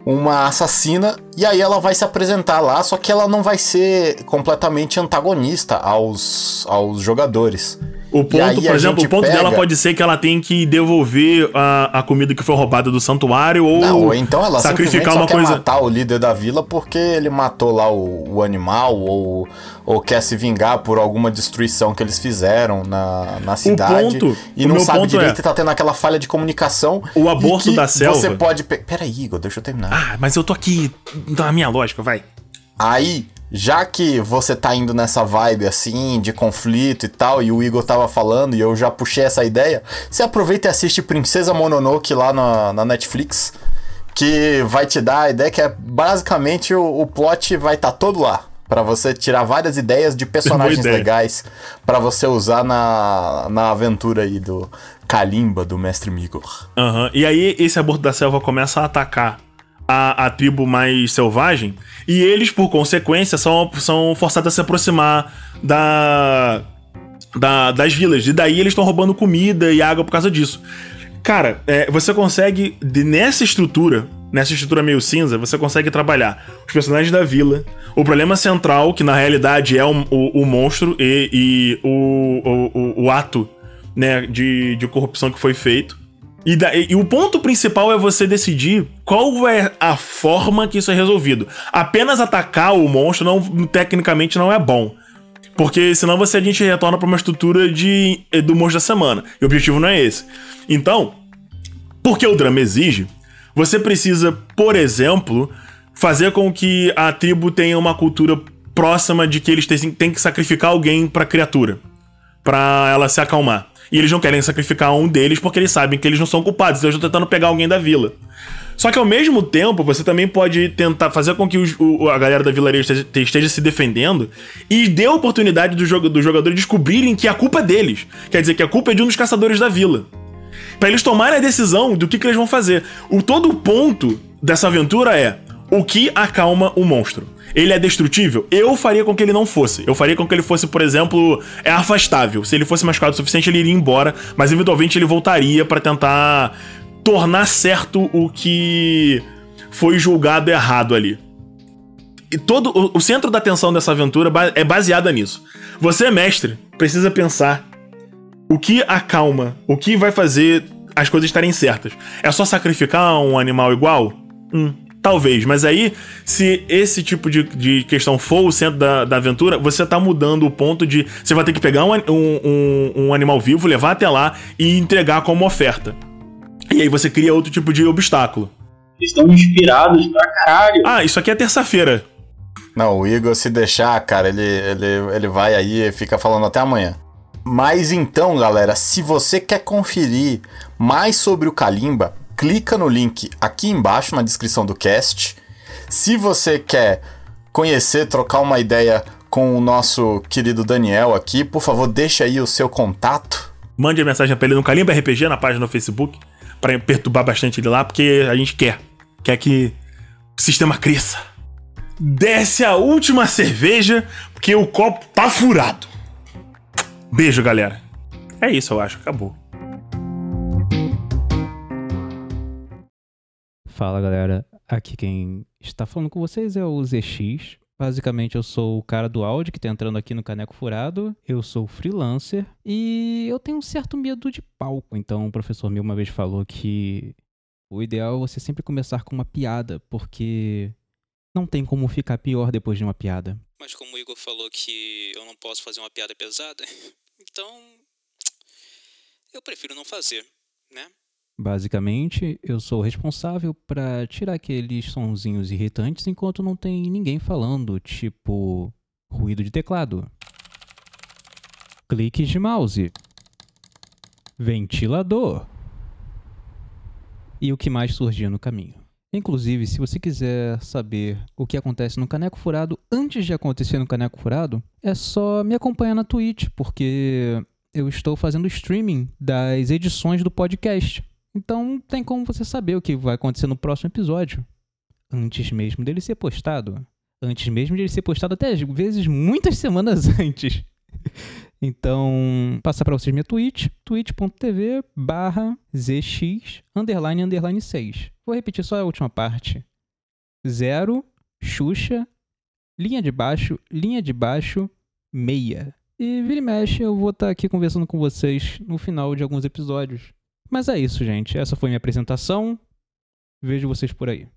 Speaker 3: uma assassina e aí ela vai se apresentar lá, só que ela não vai ser completamente antagonista aos, aos jogadores.
Speaker 2: O ponto, por exemplo, o ponto pega... dela pode ser que ela tem que devolver a, a comida que foi roubada do santuário ou,
Speaker 3: Não, ou então ela sacrificar uma coisa. matar o líder da vila porque ele matou lá o, o animal ou, ou quer se vingar por alguma destruição que eles fizeram na, na cidade.
Speaker 2: O ponto,
Speaker 3: e não sabe direito é... e tá tendo aquela falha de comunicação.
Speaker 2: O aborto da selva.
Speaker 3: Você pode. Pe... Peraí, Igor, deixa eu terminar.
Speaker 2: Ah, mas eu tô aqui na minha lógica, vai.
Speaker 3: Aí já que você tá indo nessa vibe assim, de conflito e tal, e o Igor tava falando e eu já puxei essa ideia, você aproveita e assiste Princesa Mononoke lá na, na Netflix, que vai te dar a ideia que é basicamente o, o plot vai estar tá todo lá. para você tirar várias ideias de personagens legais para você usar na, na aventura aí do Kalimba, do Mestre Migor.
Speaker 2: Uhum. E aí esse aborto da selva começa a atacar a, a tribo mais selvagem, e eles, por consequência, são, são forçados a se aproximar da, da das vilas. E daí eles estão roubando comida e água por causa disso. Cara, é, você consegue, nessa estrutura, nessa estrutura meio cinza, você consegue trabalhar os personagens da vila, o problema central, que na realidade é o, o, o monstro e, e o, o, o, ato né, de, de corrupção que foi feito. E, da, e, o ponto principal é você decidir qual é a forma que isso é resolvido. Apenas atacar o monstro não, tecnicamente não é bom. Porque senão você a gente retorna para uma estrutura de, do monstro da semana. E o objetivo não é esse. Então, porque o drama exige, você precisa, por exemplo, fazer com que a tribo tenha uma cultura próxima de que eles têm, que sacrificar alguém pra criatura. para ela se acalmar. E eles não querem sacrificar um deles porque eles sabem que eles não são culpados, então eles estão tentando pegar alguém da vila. Só que ao mesmo tempo, você também pode tentar fazer com que os, o, a galera da vilarejo esteja, esteja, se defendendo e dê a oportunidade do, jogo, do jogador descobrirem que a culpa é deles. Quer dizer, que a culpa é de um dos caçadores da vila. para eles tomarem a decisão do que, que eles vão fazer. O todo ponto dessa aventura é o que acalma o monstro. Ele é destrutível? Eu faria com que ele não fosse. Eu faria com que ele fosse, por exemplo, é afastável. Se ele fosse machucado o suficiente, ele iria embora, mas eventualmente ele voltaria para tentar tornar certo o que foi julgado errado ali. E todo o, o centro da atenção dessa aventura é baseada nisso. Você, mestre, precisa pensar o que acalma, o que vai fazer as coisas estarem certas. É só sacrificar um animal igual? Hum, talvez, mas aí, se esse tipo de, de questão for o centro da, da aventura, você tá mudando o ponto de. Você vai ter que pegar um, um, um animal vivo, levar até lá e entregar como oferta. E aí você cria outro tipo de obstáculo.
Speaker 4: Estão inspirados pra caralho.
Speaker 2: Ah, isso aqui é terça-feira.
Speaker 3: Não, o Igor, se deixar, cara, ele, ele, ele vai aí e fica falando até amanhã. Mas então, galera, se você quer conferir mais sobre o Kalimba, clica no link aqui embaixo na descrição do cast. Se você quer conhecer, trocar uma ideia com o nosso querido Daniel aqui, por favor, deixe aí o seu contato.
Speaker 2: Mande a mensagem pra ele no Kalimba RPG na página do Facebook para perturbar bastante ele lá, porque a gente quer. Quer que o sistema cresça. Desce a última cerveja, porque o copo tá furado. Beijo, galera. É isso, eu acho. Acabou.
Speaker 6: Fala, galera. Aqui quem está falando com vocês é o ZX. Basicamente, eu sou o cara do áudio que tá entrando aqui no Caneco Furado. Eu sou freelancer e eu tenho um certo medo de palco. Então, o professor Mil uma vez falou que o ideal é você sempre começar com uma piada, porque não tem como ficar pior depois de uma piada.
Speaker 7: Mas como o Igor falou que eu não posso fazer uma piada pesada, então eu prefiro não fazer, né?
Speaker 6: Basicamente, eu sou responsável para tirar aqueles sonzinhos irritantes enquanto não tem ninguém falando, tipo ruído de teclado, cliques de mouse, ventilador e o que mais surgia no caminho. Inclusive, se você quiser saber o que acontece no Caneco Furado antes de acontecer no Caneco Furado, é só me acompanhar na Twitch, porque eu estou fazendo streaming das edições do podcast. Então tem como você saber o que vai acontecer no próximo episódio. Antes mesmo dele ser postado. Antes mesmo de ele ser postado, até às vezes muitas semanas antes. Então, passar para vocês minha Twitch, twitch.tv barra zx underline underline 6. Vou repetir só a última parte. Zero, Xuxa, linha de baixo, linha de baixo, meia. E vira e mexe, eu vou estar tá aqui conversando com vocês no final de alguns episódios. Mas é isso, gente. Essa foi minha apresentação. Vejo vocês por aí.